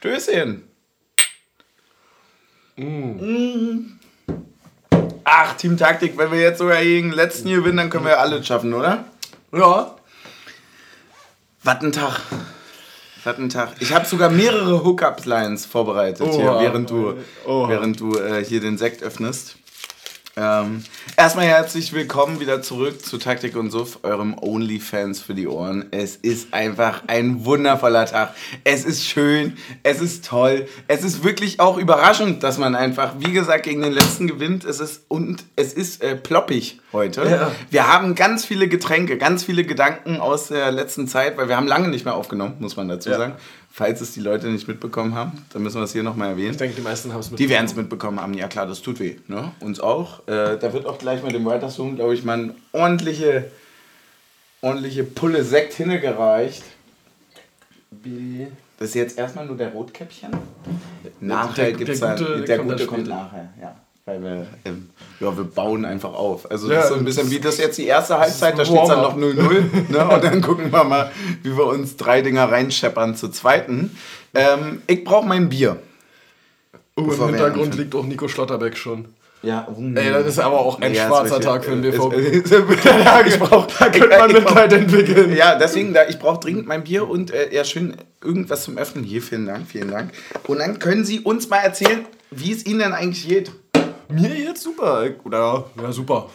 Stößchen. Mm. Ach, Team Taktik, wenn wir jetzt sogar gegen den letzten gewinnen, dann können wir alles schaffen, oder? Ja. Was ein Tag. Was ein Tag. Ich habe sogar mehrere Hookup-Lines vorbereitet hier, Oha. während du, Oha. während du äh, hier den Sekt öffnest. Ähm, erstmal herzlich willkommen wieder zurück zu Taktik und Suff, eurem OnlyFans für die Ohren. Es ist einfach ein wundervoller Tag. Es ist schön, es ist toll, es ist wirklich auch überraschend, dass man einfach, wie gesagt, gegen den letzten gewinnt. Es ist und es ist äh, ploppig heute. Ja. Wir haben ganz viele Getränke, ganz viele Gedanken aus der letzten Zeit, weil wir haben lange nicht mehr aufgenommen, muss man dazu Ja. sagen. Falls es die Leute nicht mitbekommen haben, dann müssen wir es hier nochmal erwähnen. Ich denke, die meisten haben es mit. Die werden es mitbekommen haben, ja klar, das tut weh. Ne? Uns auch. Äh, da wird auch gleich mit dem Writers Room, glaube ich, mal eine ordentliche, ordentliche Pulle Sekt hingereicht. Das ist jetzt erstmal nur der Rotkäppchen. Nachher der- gibt es der dann. Der der kommt Gute kommt nachher, ja. Weil wir, ähm, ja, wir bauen einfach auf. Also das ist so ein bisschen wie das jetzt die erste Halbzeit, da steht es dann noch Warm-up. 0-0. ne? Und dann gucken wir mal, wie wir uns drei Dinger reinscheppern zur zweiten. Ähm, ich brauche mein Bier. Oh, im Hintergrund liegt auch Nico Schlotterbeck schon. Ja, Ey, das ist aber auch ein Ja, schwarzer Tag für den. BVB. Ja, ich brauch, Da könnte man Mitleid entwickeln. Ja, deswegen, da, ich brauche dringend mein Bier und äh, ja, schön irgendwas zum Öffnen. Hier, vielen Dank, vielen Dank. Und dann können Sie uns mal erzählen, wie es Ihnen denn eigentlich geht. Mir jetzt super. Oder, ja, super.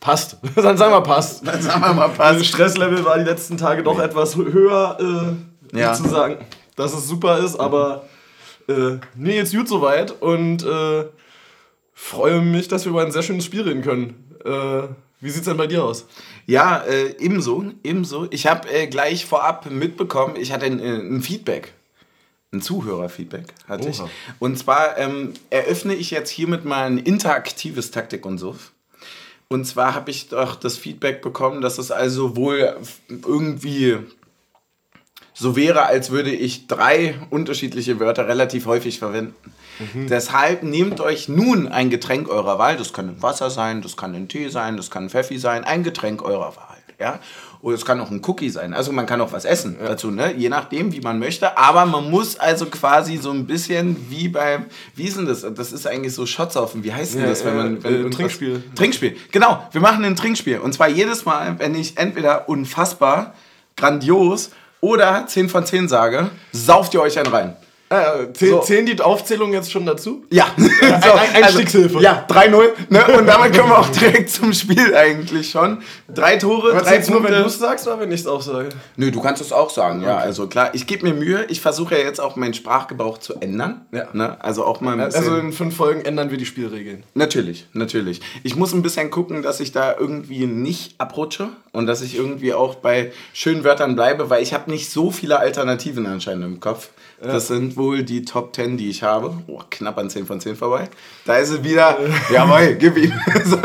Passt. Dann sagen wir passt. Dann sagen wir mal, Das passt. Stresslevel war die letzten Tage doch etwas hö- höher, äh, Ja. ja. zu sagen, dass es super ist, aber äh, mir jetzt gut soweit und äh, freue mich, dass wir über ein sehr schönes Spiel reden können. Äh, wie sieht's denn bei dir aus? Ja, äh, ebenso, ebenso. Ich habe äh, gleich vorab mitbekommen, ich hatte ein, äh, ein Feedback. Ein Zuhörerfeedback hatte ich. Oha. Und zwar ähm, eröffne ich jetzt hiermit mal ein interaktives Taktik und so. Und zwar habe ich doch das Feedback bekommen, dass es also wohl irgendwie so wäre, als würde ich drei unterschiedliche Wörter relativ häufig verwenden. Deshalb nehmt euch nun ein Getränk eurer Wahl. Das kann ein Wasser sein, das kann ein Tee sein, das kann ein Pfeffi sein. Ein Getränk eurer Wahl. Ja? Oder es kann auch ein Cookie sein. Also man kann auch was essen dazu, ne? je nachdem, wie man möchte. Aber man muss also quasi so ein bisschen wie beim, wie ist denn das? Das ist eigentlich so Schotzaufen. Wie heißt denn Ja, das, wenn man... äh, Wenn äh, Trinkspiel. Trinkspiel. Genau, wir machen ein Trinkspiel. Und zwar jedes Mal, wenn ich entweder unfassbar, grandios oder 10 von 10 sage, sauft ihr euch einen rein. Äh, zähl, So. Zählen die Aufzählungen jetzt schon dazu? Ja, so, ein- Einstiegshilfe. ja, 3-0. Ne? Und damit kommen wir auch direkt zum Spiel eigentlich schon. Drei Tore, Was drei jetzt nur, wenn Punkte. du es sagst oder wenn ich es auch sage? Nö, du kannst es auch sagen, ja. Also klar, ich gebe mir Mühe. Ich versuche ja jetzt auch meinen Sprachgebrauch zu ändern. Ja. Ne? Also auch mal ein bisschen. Also in fünf Folgen ändern wir die Spielregeln. Natürlich, natürlich. Ich muss ein bisschen gucken, dass ich da irgendwie nicht abrutsche und dass ich irgendwie auch bei schönen Wörtern bleibe, weil ich habe nicht so viele Alternativen anscheinend im Kopf. Das sind wohl die Top 10, die ich habe. Oh, knapp an 10 von 10 vorbei. Da ist es wieder, jawohl, gib ihm. so,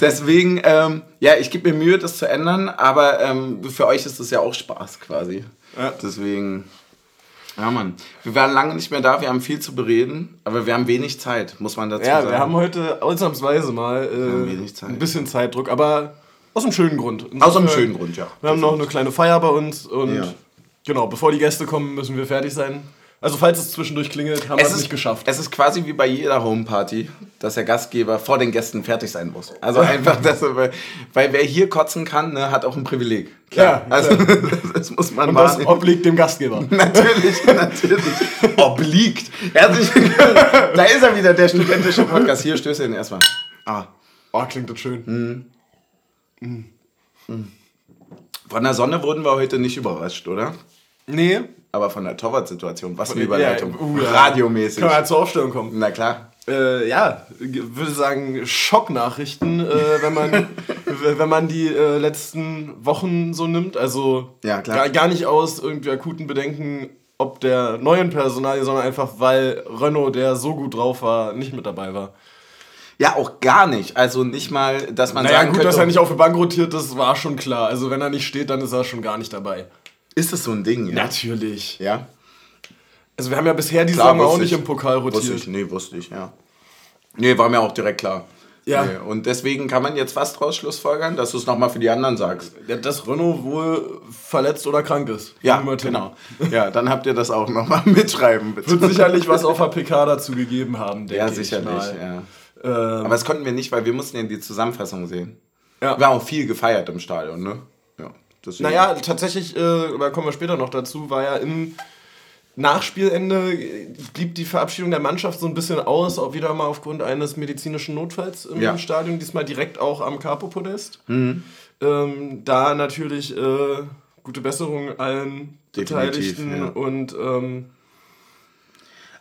deswegen, ähm, ja, ich gebe mir Mühe, das zu ändern, aber ähm, für euch ist das ja auch Spaß quasi. Ja. Deswegen, ja Mann, wir waren lange nicht mehr da, wir haben viel zu bereden, aber wir haben wenig Zeit, muss man dazu Ja, sagen. wir haben heute ausnahmsweise mal äh, ein bisschen Zeitdruck, aber aus einem schönen Grund. Aus einem Insofern, schönen Grund, ja. Wir haben noch eine kleine Feier bei uns und Ja. genau, bevor die Gäste kommen, müssen wir fertig sein. Also falls es zwischendurch klingelt, haben wir Es es ist nicht geschafft. Es ist quasi wie bei jeder Homeparty, dass der Gastgeber vor den Gästen fertig sein muss. Also einfach, dass er, weil, wer hier kotzen kann, ne, hat auch ein Privileg. Klar, also das muss man und das wahrnehmen. obliegt dem Gastgeber. Natürlich, natürlich. Obliegt. Herzlich willkommen. Da ist er wieder, der studentische Podcast. Hier, Stößchen erstmal. Ah. Oh, klingt das schön. Von der Sonne wurden wir heute nicht überrascht, oder? Nee. Aber von der Torwart-Situation. Was eine Ja, Überleitung. uh, ja. Radiomäßig. Können wir ja zur Aufstellung kommen. Na klar. Äh, ja, würde sagen, Schocknachrichten, äh, wenn, man, wenn man die äh, letzten Wochen so nimmt. Also Ja, klar. Gar, gar nicht aus irgendwie akuten Bedenken, ob der neuen Personalie, sondern einfach, weil Renault, der so gut drauf war, nicht mit dabei war. Ja, auch gar nicht. Also nicht mal, dass man Naja, sagen gut, könnte, dass er nicht auf der Bank rotiert, das war schon klar. Also wenn er nicht steht, dann ist er schon gar nicht dabei. Ist das so ein Ding, ja? Natürlich. Ja, Also wir haben ja bisher die Klar, Saison auch wusste nicht ich. im Pokal wusste rotiert. ich. Nee, wusste ich, ja. Nee, war mir auch direkt klar. Ja. Nee. Und deswegen kann man jetzt was draus schlussfolgern, dass du es nochmal für die anderen sagst. Ja, Dass Renault wohl verletzt oder krank ist. Ja, genau. Ja, dann habt ihr das auch nochmal mitschreiben, bitte. Wird sicherlich was auf der PK dazu gegeben haben, denke Ja, ich sicherlich, mal. ja. Ähm, Aber das konnten wir nicht, weil wir mussten ja die Zusammenfassung sehen. Ja. Wir haben auch viel gefeiert im Stadion, ne? Ja. deswegen. Naja, tatsächlich, äh, da kommen wir später noch dazu, war ja im Nachspielende blieb die Verabschiedung der Mannschaft so ein bisschen aus, auch wieder mal aufgrund eines medizinischen Notfalls im Ja. Stadion, diesmal direkt auch am Capo-Podest. Ähm, da natürlich äh, gute Besserung allen Definitiv, Beteiligten ja. und ähm,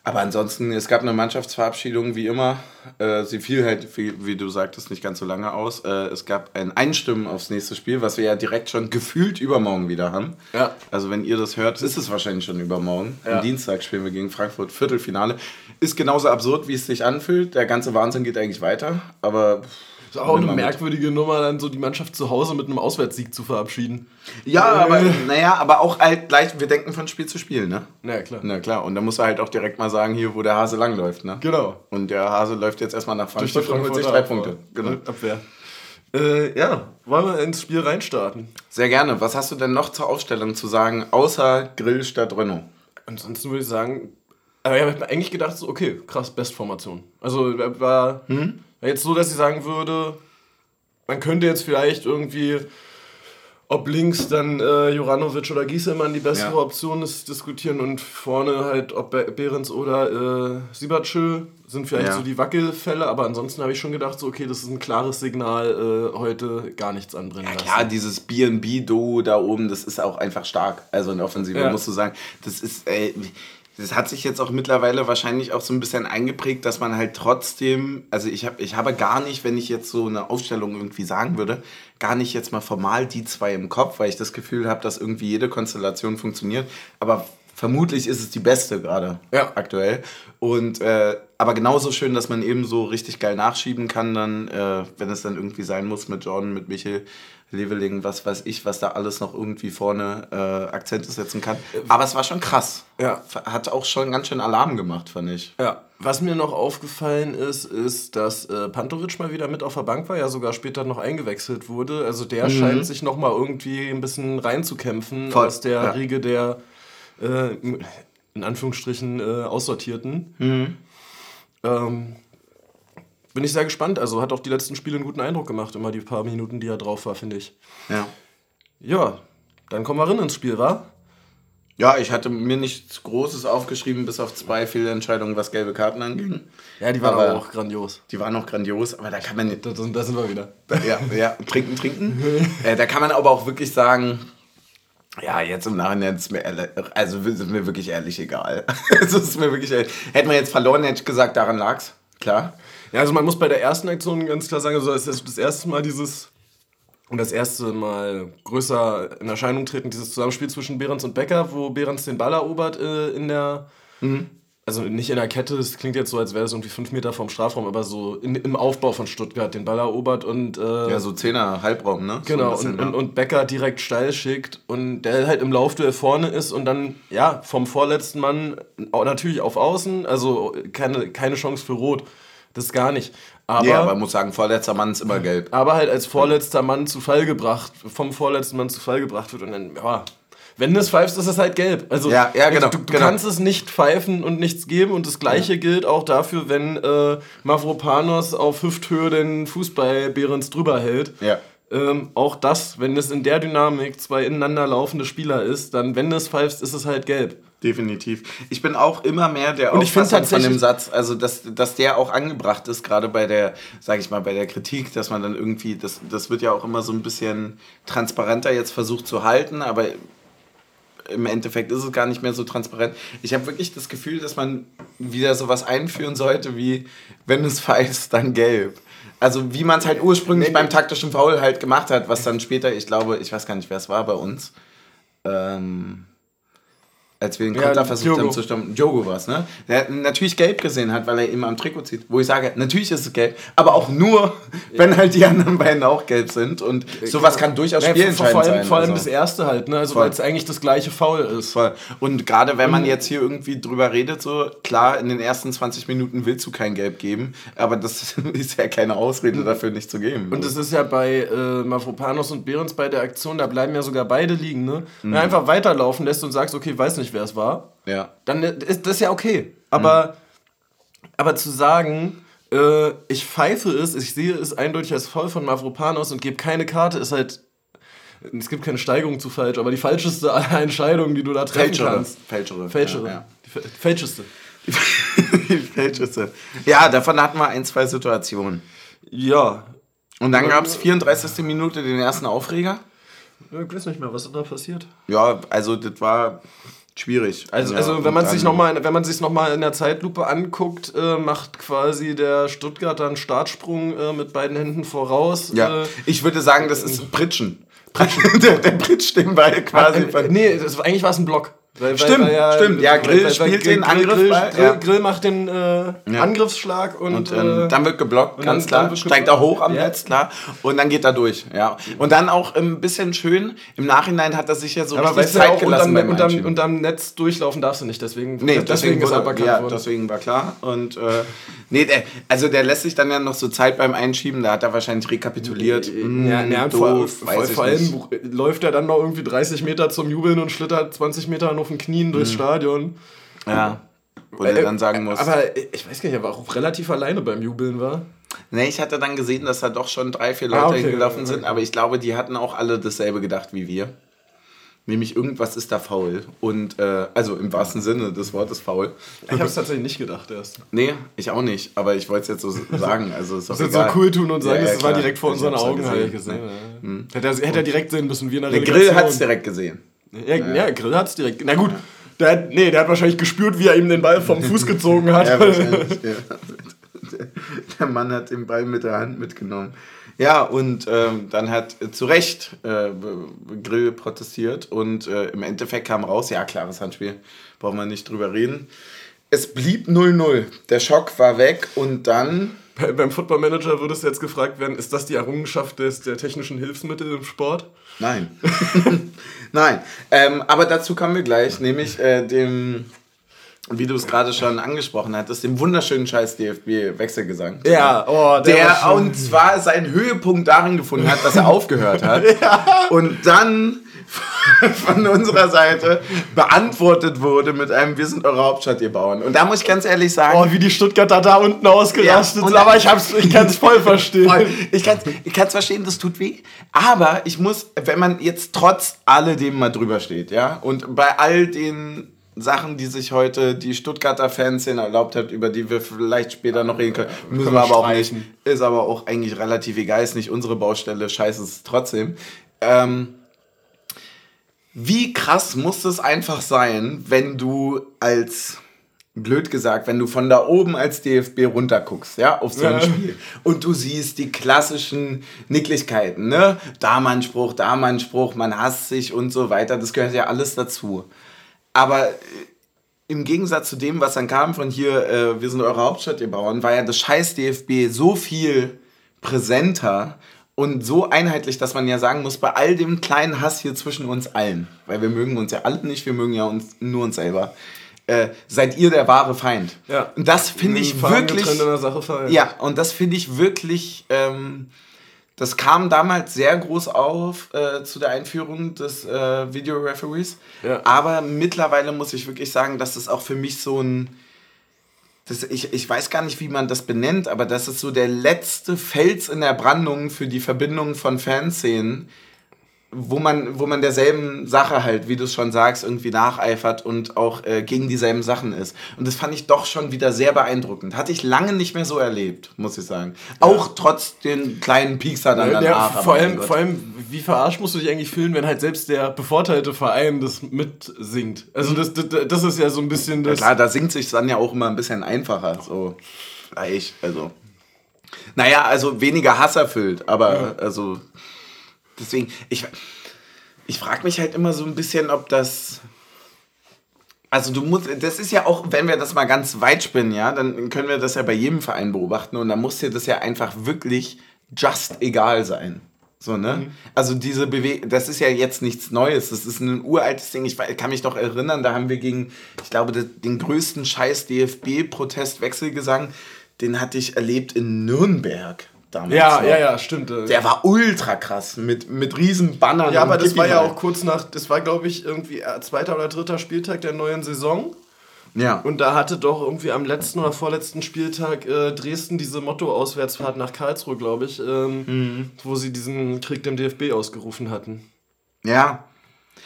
Aber ansonsten, es gab eine Mannschaftsverabschiedung, wie immer. Äh, sie fiel halt, wie, wie du sagtest, nicht ganz so lange aus. Äh, es gab ein Einstimmen aufs nächste Spiel, was wir ja direkt schon gefühlt übermorgen wieder haben. Ja. Also wenn ihr das hört, ist es wahrscheinlich schon übermorgen. Ja. Am Dienstag spielen wir gegen Frankfurt Viertelfinale. Ist genauso absurd, wie es sich anfühlt. Der ganze Wahnsinn geht eigentlich weiter. Aber ist auch eine mal mit. merkwürdige Nummer, dann so die Mannschaft zu Hause mit einem Auswärtssieg zu verabschieden. ja, aber naja, aber auch halt gleich, wir denken von Spiel zu Spiel, ne? Na klar. Na klar, und da muss er halt auch direkt mal sagen, hier, wo der Hase langläuft, ne? Genau. Und der Hase läuft jetzt erstmal nach Durch die Frankfurt und holt sich drei. Punkte. Genau. Abwehr. Äh, ja, wollen wir ins Spiel reinstarten? Sehr gerne. Was hast du denn noch zur Aufstellung zu sagen, außer Grill statt Renault? Ansonsten würde ich sagen, aber ich habe mir eigentlich gedacht, so, okay, krass, Bestformation. Also äh, war, war jetzt so, dass ich sagen würde, man könnte jetzt vielleicht irgendwie, ob links dann äh, Joranovic oder Gieselmann die bessere Ja. Option ist, diskutieren und vorne halt, ob Be- Behrens oder äh, Sibacö sind vielleicht Ja. so die Wackelfälle, aber ansonsten habe ich schon gedacht, so, okay, das ist ein klares Signal, äh, heute gar nichts anbrennen lassen. Klar, dieses B&B-Duo da oben, das ist auch einfach stark. Also in der Offensive, Ja. musst du sagen. Das ist, ey, das hat sich jetzt auch mittlerweile wahrscheinlich auch so ein bisschen eingeprägt, dass man halt trotzdem, also ich, hab, ich habe gar nicht, wenn ich jetzt so eine Aufstellung irgendwie sagen würde, gar nicht jetzt mal formal die zwei im Kopf, weil ich das Gefühl habe, dass irgendwie jede Konstellation funktioniert. Aber vermutlich ist es die beste gerade Ja. aktuell. Und äh, aber genauso schön, dass man eben so richtig geil nachschieben kann, dann, äh, wenn es dann irgendwie sein muss mit John, mit Michel, Leveling, was weiß ich, was da alles noch irgendwie vorne äh, Akzente setzen kann. Aber es war schon krass. Ja. Hat auch schon ganz schön Alarm gemacht, fand ich. Ja, was mir noch aufgefallen ist, ist, dass äh, Pantovic mal wieder mit auf der Bank war, ja sogar später noch eingewechselt wurde. Also der scheint sich noch mal irgendwie ein bisschen reinzukämpfen Voll, aus der ja. Riege der äh, in Anführungsstrichen äh, Aussortierten. Ähm, bin ich sehr gespannt. Also hat auch die letzten Spiele einen guten Eindruck gemacht, immer die paar Minuten, die er drauf war, finde ich. Ja. Ja, dann kommen wir rein ins Spiel, wa? Ja, ich hatte mir nichts Großes aufgeschrieben, bis auf zwei Fehlentscheidungen, was gelbe Karten anging. Ja, die waren Aber- auch grandios. Die waren noch grandios, aber da kann man da da sind wir wieder. Ja, ja, trinken, trinken. äh, da kann man aber auch wirklich sagen, ja, jetzt im Nachhinein ist mir, ehrlich- also ist mir wirklich ehrlich egal. es ist mir wirklich ehrlich. Hätten wir jetzt verloren, hätte ich gesagt, daran lag's. Klar. Ja, also man muss bei der ersten Aktion ganz klar sagen, also es ist das erste Mal dieses und das erste Mal größer in Erscheinung treten, dieses Zusammenspiel zwischen Behrens und Becker, wo Behrens den Ball erobert äh, in der, also nicht in der Kette, es klingt jetzt so, als wäre es irgendwie fünf Meter vom Strafraum, aber so in, im Aufbau von Stuttgart den Ball erobert und äh, Ja, so Zehner Halbraum, ne? So Genau, ein bisschen, und, ja. und, und Becker direkt steil schickt und der halt im Laufduell vorne ist und dann, ja, vom vorletzten Mann natürlich auf Außen, also keine, keine Chance für Rot, das gar nicht. Aber, ja, aber man muss sagen, vorletzter Mann ist immer gelb. aber halt als vorletzter Mann zu Fall gebracht, vom vorletzten Mann zu Fall gebracht wird und dann, ja, wenn du es pfeifst, ist es halt gelb. Also Ja, ja, genau, du, du genau. kannst es nicht pfeifen und nichts geben und das gleiche gilt auch dafür, wenn äh, Mavropanos auf Hüfthöhe den Fußball Behrens drüber hält. Ja. Ähm, auch das, wenn es in der Dynamik zwei ineinander laufende Spieler ist, dann, wenn du es pfeifst, ist es halt gelb. Definitiv. Ich bin auch immer mehr der Und Auffassung von dem Satz, also dass, dass der auch angebracht ist, gerade bei der, sage ich mal, bei der Kritik, dass man dann irgendwie, das, das wird ja auch immer so ein bisschen transparenter jetzt versucht zu halten, aber im Endeffekt ist es gar nicht mehr so transparent. Ich habe wirklich das Gefühl, dass man wieder sowas einführen sollte, wie wenn es pfeifst, dann gelb. Also wie man es halt ursprünglich Nee, beim taktischen Foul halt gemacht hat, was dann später, ich glaube, ich weiß gar nicht, wer es war bei uns. Ähm, als wir den Ja, Konter versucht Diogo. haben zu stoppen. Diogo war es, ne? Der natürlich gelb gesehen hat, weil er eben am Trikot zieht. Wo ich sage, natürlich ist es gelb, aber auch nur, wenn halt die anderen beiden auch gelb sind. Und sowas kann durchaus Ja, vor, spielentscheidend vor allem, sein. vor allem also. das erste halt, ne? Also weil es eigentlich das gleiche Foul ist. Voll. Und gerade wenn man jetzt hier irgendwie drüber redet, so klar, in den ersten 20 Minuten willst du kein Gelb geben, aber das ist ja keine Ausrede dafür, nicht zu geben. Und das ist ja bei äh, Mavropanos und Behrens bei der Aktion, da bleiben ja sogar beide liegen, ne? Wenn du einfach weiterlaufen lässt und sagst, okay, weiß nicht, wer es war, ja. dann ist das ja okay. Aber, aber zu sagen, äh, ich pfeife es, ich sehe es eindeutig als Foul von Mavropanos und gebe keine Karte, ist halt. Es gibt keine Steigerung zu falsch, aber die falscheste aller Entscheidungen, die du da treffen Fälschere. kannst. Fälschere. Fälschere. Ja, ja. Die fä- fälscheste. Die Feldschüsse. Ja, davon hatten wir ein, zwei Situationen. Ja. Und dann gab es 34. Minute den ersten Aufreger. Ich weiß nicht mehr, was da passiert. Ja, also das war schwierig. Also, Ja, also wenn man sich dann- noch mal, wenn man sich noch mal in der Zeitlupe anguckt, äh, macht quasi der Stuttgarter einen Startsprung äh, mit beiden Händen voraus. Ja, Äh, ich würde sagen, das ist Pritschen. Pritschen. der, der pritscht den Ball quasi. äh, von- nee, das, eigentlich war es ein Block. Weil, Stimmt, stimmt. Ja, Grill spielt den Angriffsball, Grill, ja. Grill macht den äh, Angriffsschlag und, Und ähm, äh, dann wird geblockt, ganz klar. Steigt er hoch am Ja. Netz, klar. Und dann geht er durch, ja. Und dann auch ein bisschen schön, im Nachhinein hat er sich ja so aber richtig ja Zeit auch, gelassen unterm, beim unterm, unterm Netz durchlaufen darfst du nicht, deswegen, Nee, deswegen, ist er ja, worden. deswegen war klar. Und äh, nee, der, also der lässt sich dann ja noch so Zeit beim Einschieben, da hat er wahrscheinlich rekapituliert. Hm, Ja, ja, und doof, vor, vor, allem läuft er dann noch irgendwie 30 Meter zum Jubeln und schlittert 20 Meter auf den Knien durchs Stadion. Ja. Wo Äh, dann sagen musst. Aber ich weiß gar nicht, er war auch relativ alleine beim Jubeln, war. Nee, ich hatte dann gesehen, dass da doch schon drei, vier Ah, Leute okay, gelaufen okay. sind, aber ich glaube, die hatten auch alle dasselbe gedacht wie wir. Nämlich irgendwas ist da faul. Und, äh, also im wahrsten Sinne des Wortes faul. Ich habe es tatsächlich nicht gedacht erst. Nee, ich auch nicht, aber ich wollte es jetzt so sagen. Also ist Das jetzt so cool tun und sagen, Ja, ja, das war direkt vor unseren ja Augen, gesehen. gesehen. Ja. Hätte, er, hätte er direkt sehen müssen, wie in der Der. Grill hat es direkt gesehen. Ja, ja, Grill hat es direkt. Na gut, der hat, nee, der hat wahrscheinlich gespürt, wie er ihm den Ball vom Fuß gezogen hat. Ja, wahrscheinlich. ja. Der- Mann hat den Ball mit der Hand mitgenommen. Ja, und ähm, dann hat äh, zu Recht äh, Grill protestiert und äh, im Endeffekt kam raus, ja, klares Handspiel, brauchen wir nicht drüber reden. Es blieb 0-0. Der Schock war weg und dann Bei- Beim Football Manager würde es jetzt gefragt werden, ist das die Errungenschaft des, der technischen Hilfsmittel im Sport? Nein. Nein. Ähm, aber dazu kommen wir gleich, nämlich äh, dem, wie du es gerade schon angesprochen hattest, dem wunderschönen scheiß DFB-Wechselgesang. Ja, oh, der Der, und zwar seinen Höhepunkt darin gefunden hat, dass er aufgehört hat. Und dann von unserer Seite beantwortet wurde mit einem Wir sind eure Hauptstadt, ihr Bauern. Und da muss ich ganz ehrlich sagen, Oh, wie die Stuttgarter da unten ausgerastet Ja, sind, aber ich, hab's, ich kann es voll verstehen. Voll. Ich kann es ich kann's verstehen, das tut weh. Aber ich muss, wenn man jetzt trotz alledem mal drüber steht, ja, und bei all den Sachen, die sich heute die Stuttgarter Fanszene erlaubt hat, über die wir vielleicht später noch reden können, müssen wir aber auch nicht. Ist aber auch eigentlich relativ egal, ist nicht unsere Baustelle, scheiße ist es trotzdem. Ähm, wie krass muss es einfach sein, wenn du als, blöd gesagt, wenn du von da oben als DFB runterguckst, ja, auf so ein Ja. Spiel und du siehst die klassischen Nicklichkeiten, ne? Da mal ein Spruch, da mal ein Spruch, man hasst sich und so weiter, das gehört ja alles dazu. Aber äh, im Gegensatz zu dem, was dann kam von hier, äh, wir sind eure Hauptstadt, ihr Bauern, war ja das scheiß DFB so viel präsenter und so einheitlich, dass man ja sagen muss, bei all dem kleinen Hass hier zwischen uns allen, weil wir mögen uns ja alle nicht, wir mögen ja uns, nur uns selber, äh, seid ihr der wahre Feind. Ja. Und das finde ich wirklich... Ja, und das finde ich wirklich, ähm, das kam damals sehr groß auf äh, zu der Einführung des äh, Video-Referees. Ja. Aber mittlerweile muss ich wirklich sagen, dass das auch für mich so ein, das, ich, ich weiß gar nicht, wie man das benennt, aber das ist so der letzte Fels in der Brandung für die Verbindung von Fanszenen, wo man, wo man derselben Sache halt, wie du es schon sagst, irgendwie nacheifert und auch äh, gegen dieselben Sachen ist. Und das fand ich doch schon wieder sehr beeindruckend. Hatte ich lange nicht mehr so erlebt, muss ich sagen. Auch trotz den kleinen Piekser dann Ja, danach. aber vor, allem, vor allem, wie verarscht musst du dich eigentlich fühlen, wenn halt selbst der bevorteilte Verein das mitsingt? Also das, das, das ist ja so ein bisschen Ja, das... klar, da singt sich dann ja auch immer ein bisschen einfacher. So, gleich, also. Naja, also weniger Hass erfüllt, aber also. Deswegen, ich, ich frage mich halt immer so ein bisschen, ob das. Also du musst, das ist ja auch, wenn wir das mal ganz weit spinnen, ja, dann können wir das ja bei jedem Verein beobachten und dann muss dir das ja einfach wirklich just egal sein. So, ne? Mhm. Also diese Bewegung, das ist ja jetzt nichts Neues, das ist ein uraltes Ding. Ich kann mich doch erinnern, da haben wir gegen, ich glaube, den größten Scheiß DFB-Protest Wechselgesang, den hatte ich erlebt in Nürnberg damals. Ja, noch. ja, ja, stimmt. Der war ultra krass mit, mit riesen Bannern. Ja, aber das war ja auch kurz nach, das war glaube ich irgendwie äh, zweiter oder dritter Spieltag der neuen Saison. Ja. Und da hatte doch irgendwie am letzten oder vorletzten Spieltag äh, Dresden diese Motto-Auswärtsfahrt nach Karlsruhe, glaube ich, ähm, mhm. wo sie diesen Krieg dem DFB ausgerufen hatten. Ja,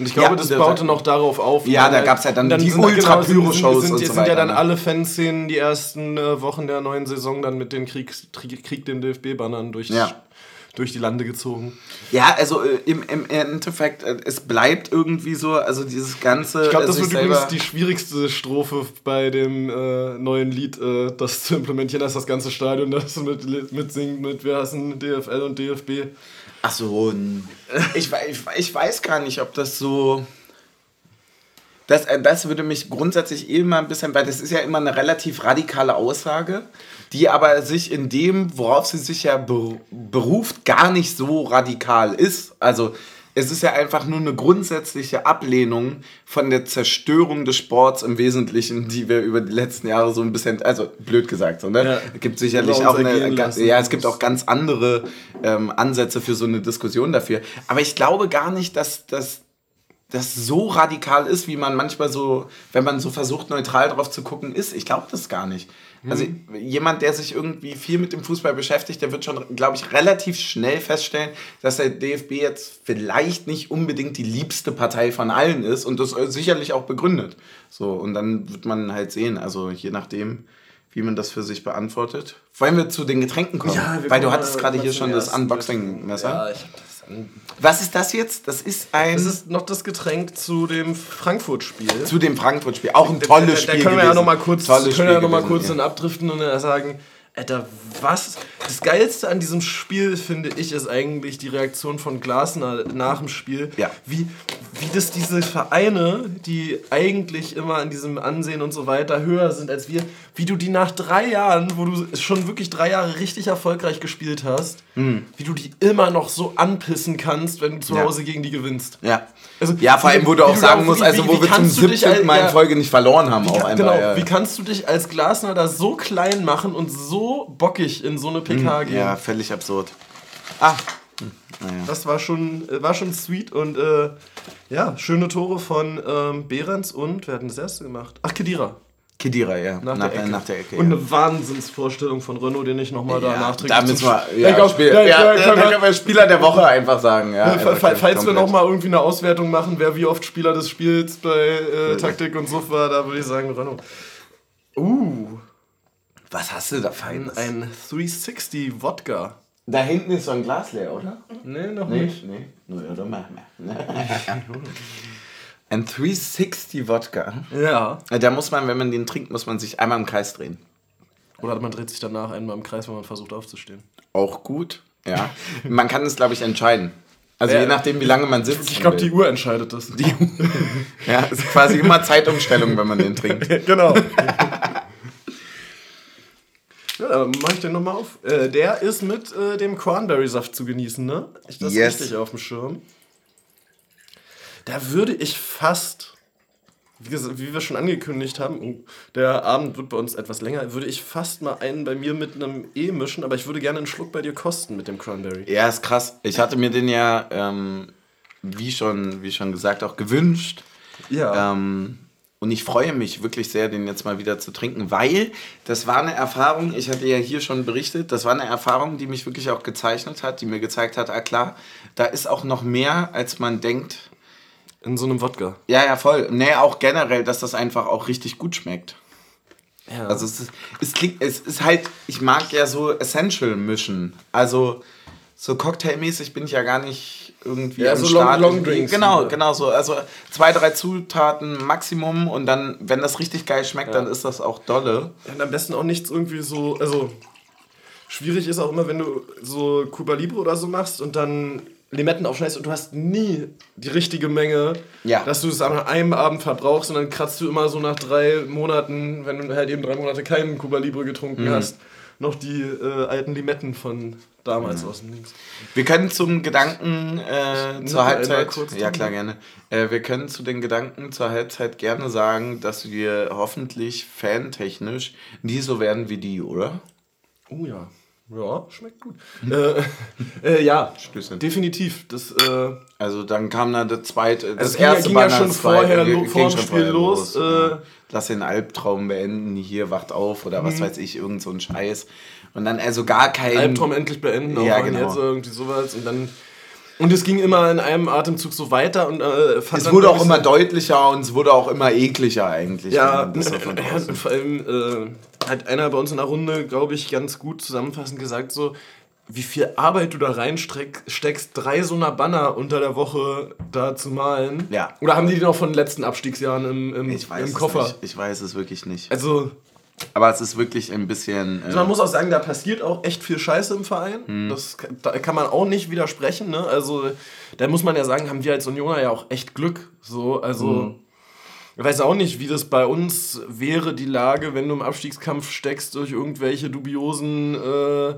und ich glaube, ja, das baute noch darauf auf. Ja, da gab es ja dann, dann die Ultra-Pyro-Shows genau, sind, sind, sind, sind ja dann ne? alle Fanszenen die ersten äh, Wochen der neuen Saison dann mit den Krieg, Krieg, Krieg den DFB-Bannern durch, ja. Durch die Lande gezogen. Ja, also äh, im, im Endeffekt, äh, es bleibt irgendwie so, also dieses ganze... Ich glaube, das wird übrigens die schwierigste Strophe bei dem äh, neuen Lied, äh, das zu implementieren, dass das ganze Stadion das mit, mitsingt mit, wir hassen DFL und DFB. Ach so, ich, ich, ich weiß gar nicht, ob das so. Das, äh, das würde mich grundsätzlich immer ein bisschen, weil das ist ja immer eine relativ radikale Aussage, die aber sich in dem, worauf sie sich ja beruft, gar nicht so radikal ist. Also es ist ja einfach nur eine grundsätzliche Ablehnung von der Zerstörung des Sports im Wesentlichen, die wir über die letzten Jahre so ein bisschen, also blöd gesagt, so, ne? Ja. Es gibt sicherlich auch eine, ganz, ja, es gibt auch ganz andere ähm, Ansätze für so eine Diskussion dafür. Aber ich glaube gar nicht, dass, dass das so radikal ist, wie man manchmal so, wenn man so versucht, neutral drauf zu gucken, ist. Ich glaube das gar nicht. Also mhm. jemand, der sich irgendwie viel mit dem Fußball beschäftigt, der wird schon, glaube ich, relativ schnell feststellen, dass der DFB jetzt vielleicht nicht unbedingt die liebste Partei von allen ist und das sicherlich auch begründet. So, und dann wird man halt sehen, also je nachdem, wie man das für sich beantwortet. Wollen wir zu den Getränken kommen? Ja, Weil du hattest gerade hier schon das Unboxing-Messer. Ja, ich hab das was ist das jetzt? Das ist ein. Das ist noch das Getränk zu dem Frankfurt-Spiel. Zu dem Frankfurt-Spiel. Auch ein tolles Spiel. Da können wir ja nochmal kurz, können wir ja noch mal kurz ja. abdriften und sagen, Alter, was? Das Geilste an diesem Spiel, finde ich, ist eigentlich die Reaktion von Glasner nach dem Spiel. Ja. Wie, wie das diese Vereine, die eigentlich immer in diesem Ansehen und so weiter höher sind als wir, wie du die nach drei Jahren, wo du schon wirklich drei Jahre richtig erfolgreich gespielt hast, mhm. wie du die immer noch so anpissen kannst, wenn du zu Hause gegen die gewinnst. Ja. Also, ja, vor allem, wo du auch sagen musst, also wo wir zum 17. Mal in Folge nicht verloren haben. Wie, auch einmal, genau, ja. wie kannst du dich als Glasner da so klein machen und so bockig in so eine PK mhm. gehen? Ja, völlig absurd. Ah, naja. Das war schon, äh, war schon sweet und äh, ja, schöne Tore von ähm, Behrens und wer hat denn das erste gemacht? Ach, Kedira. Kedira, ja. Nach, nach, der, Ecke. nach der Ecke. Und eine Wahnsinnsvorstellung von Renault, den ich nochmal ja, da nachträglich. Da müssen wir, ja, glaub, Spiel, ja, ja, ja, können, wir Spieler der Woche einfach sagen. Ja, einfach falls komplett. wir nochmal irgendwie eine Auswertung machen, wer wie oft Spieler des Spiels bei äh, Taktik und so war, da würde ich sagen Renault. Uh. Was hast du da fein? Ein 360 Wodka. Da hinten ist so ein Glas leer, oder? Nee, noch nee, nicht. Nee, nur oder mal. Ein 360 Wodka. Ja. Da muss man, wenn man den trinkt, muss man sich einmal im Kreis drehen. Oder man dreht sich danach einmal im Kreis, wenn man versucht aufzustehen. Auch gut, ja. man kann es, glaube ich, entscheiden. Also ja, je nachdem, wie lange man sitzt. Ich glaube, die Uhr entscheidet das. Die, ja, es ist quasi immer Zeitumstellung, wenn man den trinkt. genau. Ja, dann mach ich den nochmal auf. Äh, der ist mit äh, dem Cranberry-Saft zu genießen, ne? Ich das yes. richtig auf dem Schirm. Da würde ich fast, wie, wie wir schon angekündigt haben, oh, der Abend wird bei uns etwas länger, würde ich fast mal einen bei mir mit einem E mischen, aber ich würde gerne einen Schluck bei dir kosten mit dem Cranberry. Ja, ist krass. Ich hatte mir den ja, ähm, wie, schon, wie schon gesagt, auch gewünscht. Ja. Ähm, und ich freue mich wirklich sehr, den jetzt mal wieder zu trinken, weil das war eine Erfahrung, ich hatte ja hier schon berichtet, das war eine Erfahrung, die mich wirklich auch gezeichnet hat, die mir gezeigt hat, ah klar, da ist auch noch mehr, als man denkt. In so einem Wodka. Ja, ja, voll. Nee, auch generell, dass das einfach auch richtig gut schmeckt. Ja. Also es ist, es klingt, es ist halt, ich mag ja so Essential mischen. Also so Cocktailmäßig bin ich ja gar nicht irgendwie ja, am so Start. Long, Long Drinks. Genau, genau so. Also zwei, drei Zutaten Maximum und dann, wenn das richtig geil schmeckt, ja. dann ist das auch dolle. Ja, und am besten auch nichts irgendwie so, also schwierig ist auch immer, wenn du so Cuba Libre oder so machst und dann Limetten aufschneidest und du hast nie die richtige Menge, Ja. dass du es an einem Abend verbrauchst und dann kratzt du immer so nach drei Monaten, wenn du halt eben drei Monate keinen Cuba Libre getrunken Mhm. hast, noch die äh, alten Limetten von damals aus dem Links. Wir können zum Gedanken äh, zur Halbzeit. Ja, klar, gerne. Äh, wir können zu den Gedanken zur Halbzeit gerne sagen, dass wir hoffentlich fantechnisch nie so werden wie die, oder? Oh ja. Ja, schmeckt gut. äh, äh, ja, Stößchen. definitiv. Das, äh, Also dann kam da der zweite, das es ging ja- erste ging ja schon das vorher ging vor dem schon Spiel vorher los, äh. Lass den Albtraum beenden, hier wacht auf oder Mhm. was weiß ich, irgend so ein Scheiß. Und dann also gar kein... Albtraum endlich beenden, Ja, genau. jetzt irgendwie sowas und dann und es ging immer in einem Atemzug so weiter und äh, Es wurde auch immer deutlicher und es wurde auch immer ekliger eigentlich. ja, vor allem äh, hat einer bei uns in der Runde, glaube ich, ganz gut zusammenfassend gesagt so wie viel Arbeit du da reinsteckst, drei so einer Banner unter der Woche da zu malen. Ja. Oder haben die die noch von den letzten Abstiegsjahren im, im, ich weiß im es Koffer? Nicht. Ich weiß es wirklich nicht. Also, Aber es ist wirklich ein bisschen. Äh, Also man muss auch sagen, da passiert auch echt viel Scheiße im Verein. Hm. Das kann- da kann man auch nicht widersprechen. Ne? Also da muss man ja sagen, haben wir als Unioner ja auch echt Glück. So, also Hm. ich weiß auch nicht, wie das bei uns wäre, die Lage, wenn du im Abstiegskampf steckst durch irgendwelche dubiosen äh,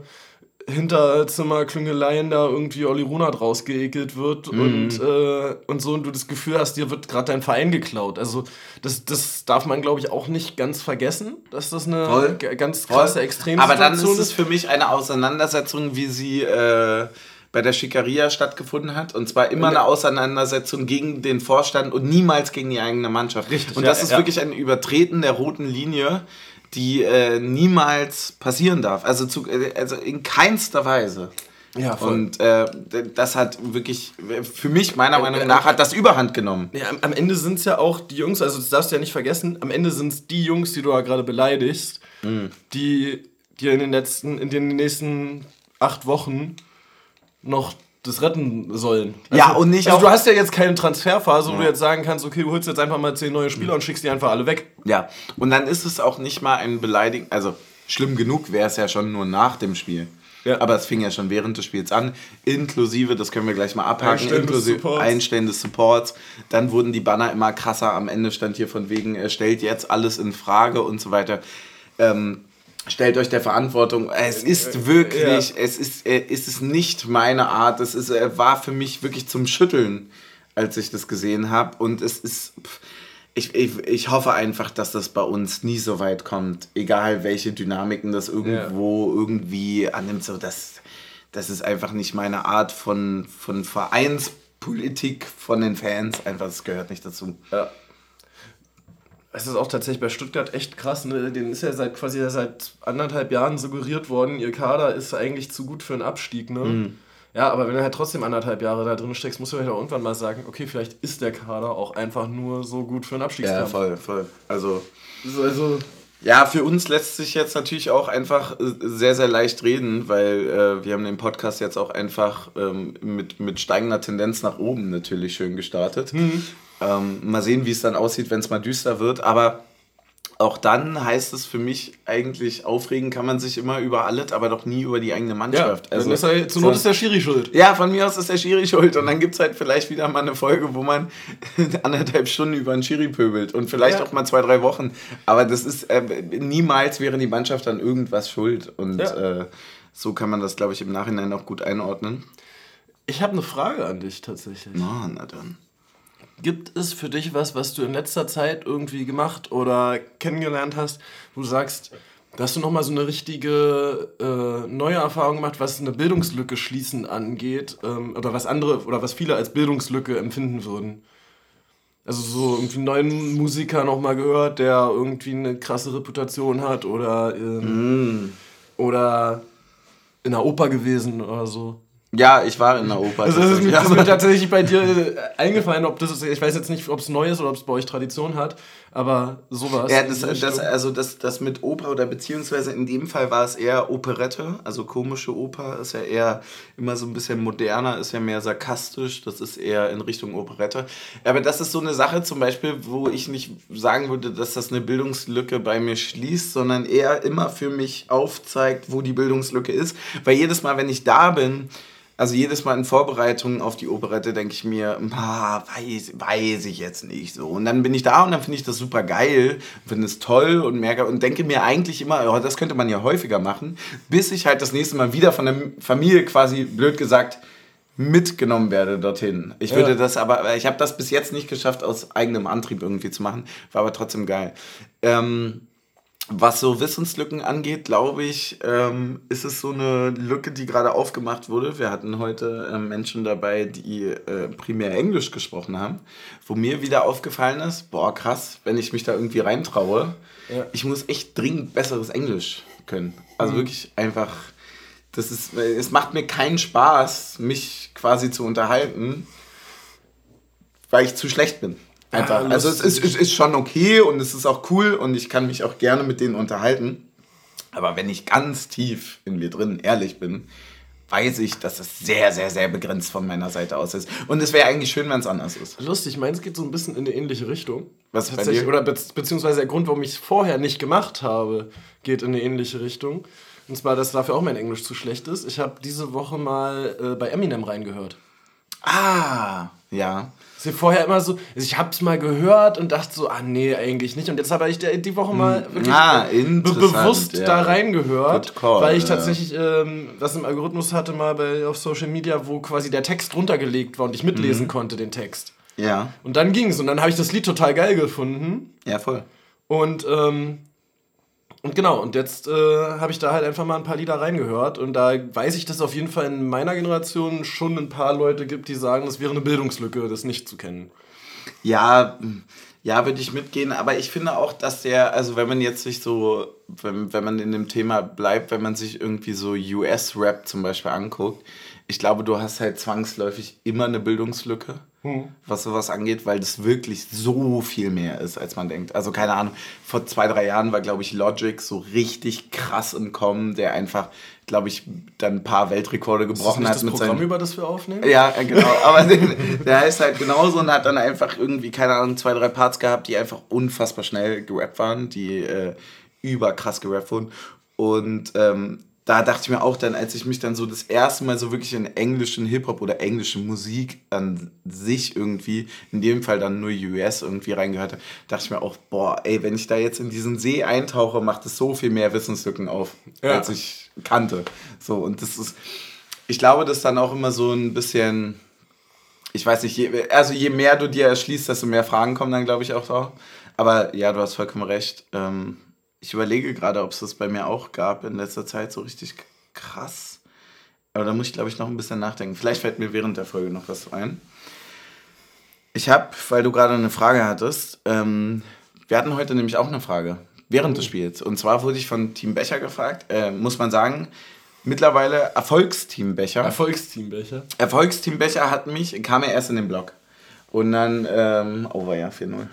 Hinterzimmerklüngeleien da irgendwie Olli Runert rausgeekelt wird Mhm. und, äh, und so und du das Gefühl hast, dir wird gerade dein Verein geklaut. Also das, das darf man, glaube ich, auch nicht ganz vergessen, dass das eine Voll. ganz krasse Extremsituation Aber dann ist es für mich eine Auseinandersetzung, wie sie äh, bei der Schickeria stattgefunden hat. Und zwar immer eine Auseinandersetzung gegen den Vorstand und niemals gegen die eigene Mannschaft. Richtig, Und ja, das ist ja. wirklich ein Übertreten der roten Linie, die äh, niemals passieren darf. Also, zu, äh, also in keinster Weise. Ja, voll. Und äh, das hat wirklich, für mich meiner Meinung nach, hat das Überhand genommen. Ja, am, am Ende sind es ja auch die Jungs, also das darfst du ja nicht vergessen, am Ende sind es die Jungs, die du ja gerade beleidigst, Mhm. die dir in den letzten, in den nächsten acht Wochen noch das retten sollen. Ja, und nicht also auch- du hast ja jetzt keine Transferphase, wo du jetzt sagen kannst, okay, du holst jetzt einfach mal zehn neue Spieler und schickst die einfach alle weg. Ja, und dann ist es auch nicht mal ein Beleidigen, also schlimm genug wäre es ja schon nur nach dem Spiel. Ja. Aber es fing ja schon während des Spiels an, inklusive, das können wir gleich mal abhaken, Einstellen inklusive Supports. Einstellen des Supports. Dann wurden die Banner immer krasser. Am Ende stand hier von wegen, er stellt jetzt alles in Frage und so weiter. Ähm, stellt euch der Verantwortung. Es ist wirklich, ja. es ist, äh, es ist nicht meine Art. Es ist, äh, war für mich wirklich zum Schütteln, als ich das gesehen habe. Und es ist, ich, ich, ich hoffe einfach, dass das bei uns nie so weit kommt. Egal welche Dynamiken das irgendwo irgendwie annimmt. So, das, das ist einfach nicht meine Art von, von Vereinspolitik von den Fans. Einfach, das gehört nicht dazu. Ja. Es ist auch tatsächlich bei Stuttgart echt krass, ne? Den ist ja seit quasi seit anderthalb Jahren suggeriert worden, ihr Kader ist eigentlich zu gut für einen Abstieg, ne? Mhm. Ja, aber wenn du halt trotzdem anderthalb Jahre da drin steckst, musst du halt auch irgendwann mal sagen, okay, vielleicht ist der Kader auch einfach nur so gut für einen Ja, Abstiegskampf. voll, voll. Also. Also, Ja, für uns lässt sich jetzt natürlich auch einfach äh, sehr, sehr leicht reden, weil äh, wir haben den Podcast jetzt auch einfach ähm, mit, mit steigender Tendenz nach oben natürlich schön gestartet. Ähm, mal sehen, wie es dann aussieht, wenn es mal düster wird. Aber auch dann heißt es für mich eigentlich, aufregen kann man sich immer über alles, aber doch nie über die eigene ja, Mannschaft. also, ist er, zur Not ist der Schiri schuld. Ja, von mir aus ist der Schiri schuld. Und dann gibt es halt vielleicht wieder mal eine Folge, wo man anderthalb Stunden über einen Schiri pöbelt. Und vielleicht Ja. auch mal zwei, drei Wochen. Aber das ist, äh, niemals wäre die Mannschaft an irgendwas schuld. Und Ja. äh, so kann man das, glaube ich, im Nachhinein auch gut einordnen. Ich habe eine Frage an dich tatsächlich. Na, na dann. Gibt es für dich was, was du in letzter Zeit irgendwie gemacht oder kennengelernt hast, wo du sagst, da hast du nochmal so eine richtige äh, neue Erfahrung gemacht, was eine Bildungslücke schließen angeht ähm, oder was andere oder was viele als Bildungslücke empfinden würden? Also so irgendwie einen neuen Musiker nochmal gehört, der irgendwie eine krasse Reputation hat oder, ähm, oder in der Oper gewesen oder so. Ja, ich war in der Oper. Also das ist mir, mir tatsächlich bei dir äh, eingefallen, ob das ist, ich weiß jetzt nicht, ob es neu ist oder ob es bei euch Tradition hat, aber sowas. Ja, das, das, also das, das mit Oper oder beziehungsweise in dem Fall war es eher Operette, also komische Oper ist ja eher immer so ein bisschen moderner, ist ja mehr sarkastisch, das ist eher in Richtung Operette. Aber das ist so eine Sache zum Beispiel, wo ich nicht sagen würde, dass das eine Bildungslücke bei mir schließt, sondern eher immer für mich aufzeigt, wo die Bildungslücke ist. Weil jedes Mal, wenn ich da bin, Also jedes Mal in Vorbereitung auf die Operette denke ich mir, ah, weiß, weiß ich jetzt nicht so. Und dann bin ich da und dann finde ich das super geil, finde es toll und merke und denke mir eigentlich immer, oh, das könnte man ja häufiger machen, bis ich halt das nächste Mal wieder von der Familie quasi, blöd gesagt, mitgenommen werde dorthin. Ich würde ja. das aber, ich habe das bis jetzt nicht geschafft, aus eigenem Antrieb irgendwie zu machen, war aber trotzdem geil. Ähm, was so Wissenslücken angeht, glaube ich, ähm, ist es so eine Lücke, die gerade aufgemacht wurde. Wir hatten heute äh, Menschen dabei, die äh, primär Englisch gesprochen haben, wo mir wieder aufgefallen ist, boah, krass, wenn ich mich da irgendwie reintraue, ja. ich muss echt dringend besseres Englisch können. Also mhm. wirklich einfach, das ist, es macht mir keinen Spaß, mich quasi zu unterhalten, weil ich zu schlecht bin. Einfach. Also es ist, ist, ist schon okay und es ist auch cool und ich kann mich auch gerne mit denen unterhalten. Aber wenn ich ganz tief in mir drin ehrlich bin, weiß ich, dass es sehr, sehr, sehr begrenzt von meiner Seite aus ist. Und es wäre eigentlich schön, wenn es anders ist. Lustig, meins geht so ein bisschen in eine ähnliche Richtung. Was dir? Oder be beziehungsweise der Grund, warum ich es vorher nicht gemacht habe, geht in eine ähnliche Richtung. Und zwar, dass dafür auch mein Englisch zu schlecht ist. Ich habe diese Woche mal äh, bei Eminem reingehört. Ah, ja. Sie vorher immer so, ich hab's mal gehört und dachte so, ah nee, eigentlich nicht. Und jetzt habe ich die Woche mal hm. wirklich ah, be bewusst ja. da reingehört, call, weil ich tatsächlich ähm, was im Algorithmus hatte mal bei, auf Social Media, wo quasi der Text runtergelegt war und ich mitlesen mhm. konnte, den Text. Ja. Und dann ging's und dann habe ich das Lied total geil gefunden. Ja, voll. Und ähm, und genau, und jetzt äh, habe ich da halt einfach mal ein paar Lieder reingehört und da weiß ich, dass es auf jeden Fall in meiner Generation schon ein paar Leute gibt, die sagen, das wäre eine Bildungslücke, das nicht zu kennen. Ja, ja, würde ich mitgehen, aber ich finde auch, dass der, also wenn man jetzt sich so, wenn, wenn man in dem Thema bleibt, wenn man sich irgendwie so US-Rap zum Beispiel anguckt, ich glaube, du hast halt zwangsläufig immer eine Bildungslücke hm. was sowas angeht, weil das wirklich so viel mehr ist, als man denkt. Also keine Ahnung, vor zwei, drei Jahren war, glaube ich, Logic so richtig krass im Kommen, der einfach, glaube ich, dann ein paar Weltrekorde gebrochen hat. Das mit Programm, seinen... über das wir aufnehmen? Ja, äh, genau. Aber der heißt halt genauso und hat dann einfach irgendwie, keine Ahnung, zwei, drei Parts gehabt, die einfach unfassbar schnell gerappt waren, die äh, überkrass gerappt wurden. Und ähm, da dachte ich mir auch dann, als ich mich dann so das erste Mal so wirklich in englischen Hip-Hop oder englische Musik an sich irgendwie, in dem Fall dann nur US irgendwie reingehört habe, dachte ich mir auch, boah, ey, wenn ich da jetzt in diesen See eintauche, macht es so viel mehr Wissenslücken auf, ja. als ich kannte. So, und das ist, ich glaube, das ist dann auch immer so ein bisschen, ich weiß nicht, je, also je mehr du dir erschließt, desto mehr Fragen kommen dann, glaube ich, auch drauf. Aber ja, du hast vollkommen recht. Ähm, ich überlege gerade, ob es das bei mir auch gab in letzter Zeit, so richtig krass. Aber da muss ich, glaube ich, noch ein bisschen nachdenken. Vielleicht fällt mir während der Folge noch was ein. Ich habe, weil du gerade eine Frage hattest, ähm, wir hatten heute nämlich auch eine Frage während des Spiels. Und zwar wurde ich von Team Becher gefragt, äh, muss man sagen, mittlerweile Erfolgsteam Becher. Erfolgsteam Becher. Erfolgsteam Becher hat mich, kam er erst in den Blog. Und dann, ähm, oh war ja, 4-0.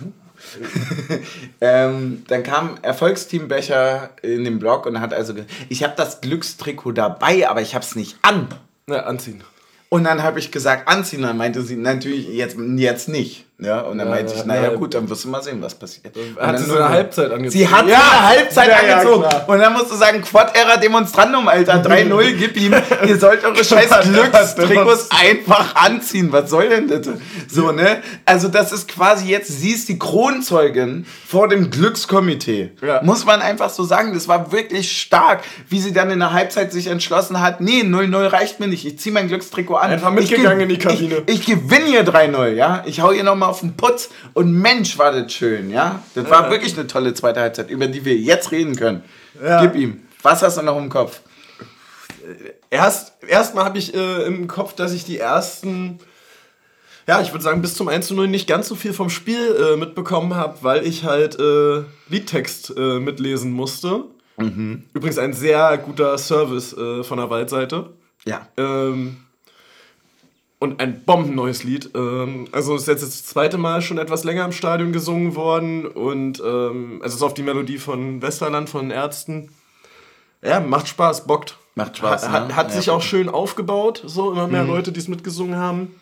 ähm, dann kam Erfolgsteam Becher in den Blog und hat also gesagt, ich habe das Glückstrikot dabei, aber ich habe es nicht an. Na, anziehen. Und dann habe ich gesagt, anziehen. Dann meinte sie, natürlich jetzt, jetzt nicht. Ja, und dann ja, meinte ich, naja, ja, gut, dann wirst du mal sehen, was passiert. Hat sie so eine Halbzeit angezogen? Sie hat ja, eine Halbzeit ja, angezogen. und dann musst du sagen, Quad-Era Demonstrandum, Alter, 3-0, gib ihm. Ihr sollt eure scheiß Glückstrikots einfach anziehen. Was soll denn das? So, ne? Also das ist quasi jetzt, sie ist die Kronzeugin vor dem Glückskomitee. Muss man einfach so sagen. Das war wirklich stark, wie sie dann in der Halbzeit sich entschlossen hat, nee, 0-0 reicht mir nicht. Ich ziehe mein Glückstrikot an. Einfach mitgegangen in die Kabine. Ich, ich gewinne hier 3-0, ja? Ich hau hier nochmal auf den Putz und Mensch, war das schön, ja? Das war wirklich eine tolle zweite Halbzeit, über die wir jetzt reden können. Ja. Gib ihm. Was hast du noch im Kopf? Erst erstmal habe ich äh, im Kopf, dass ich die ersten ja, ich würde sagen, bis zum 1 zu 0 nicht ganz so viel vom Spiel äh, mitbekommen habe, weil ich halt äh, Liedtext äh, mitlesen musste. Mhm. Übrigens ein sehr guter Service äh, von der Waldseite. Ja. Ähm, und ein bombenneues Lied. Ähm, also ist jetzt das zweite Mal schon etwas länger im Stadion gesungen worden und ähm, also es ist auf die Melodie von Westerland von Ärzten. Ja, macht Spaß, bockt. Macht Spaß. Hat, ne? hat ja, sich auch schön aufgebaut, so immer mehr mhm. Leute, die es mitgesungen haben.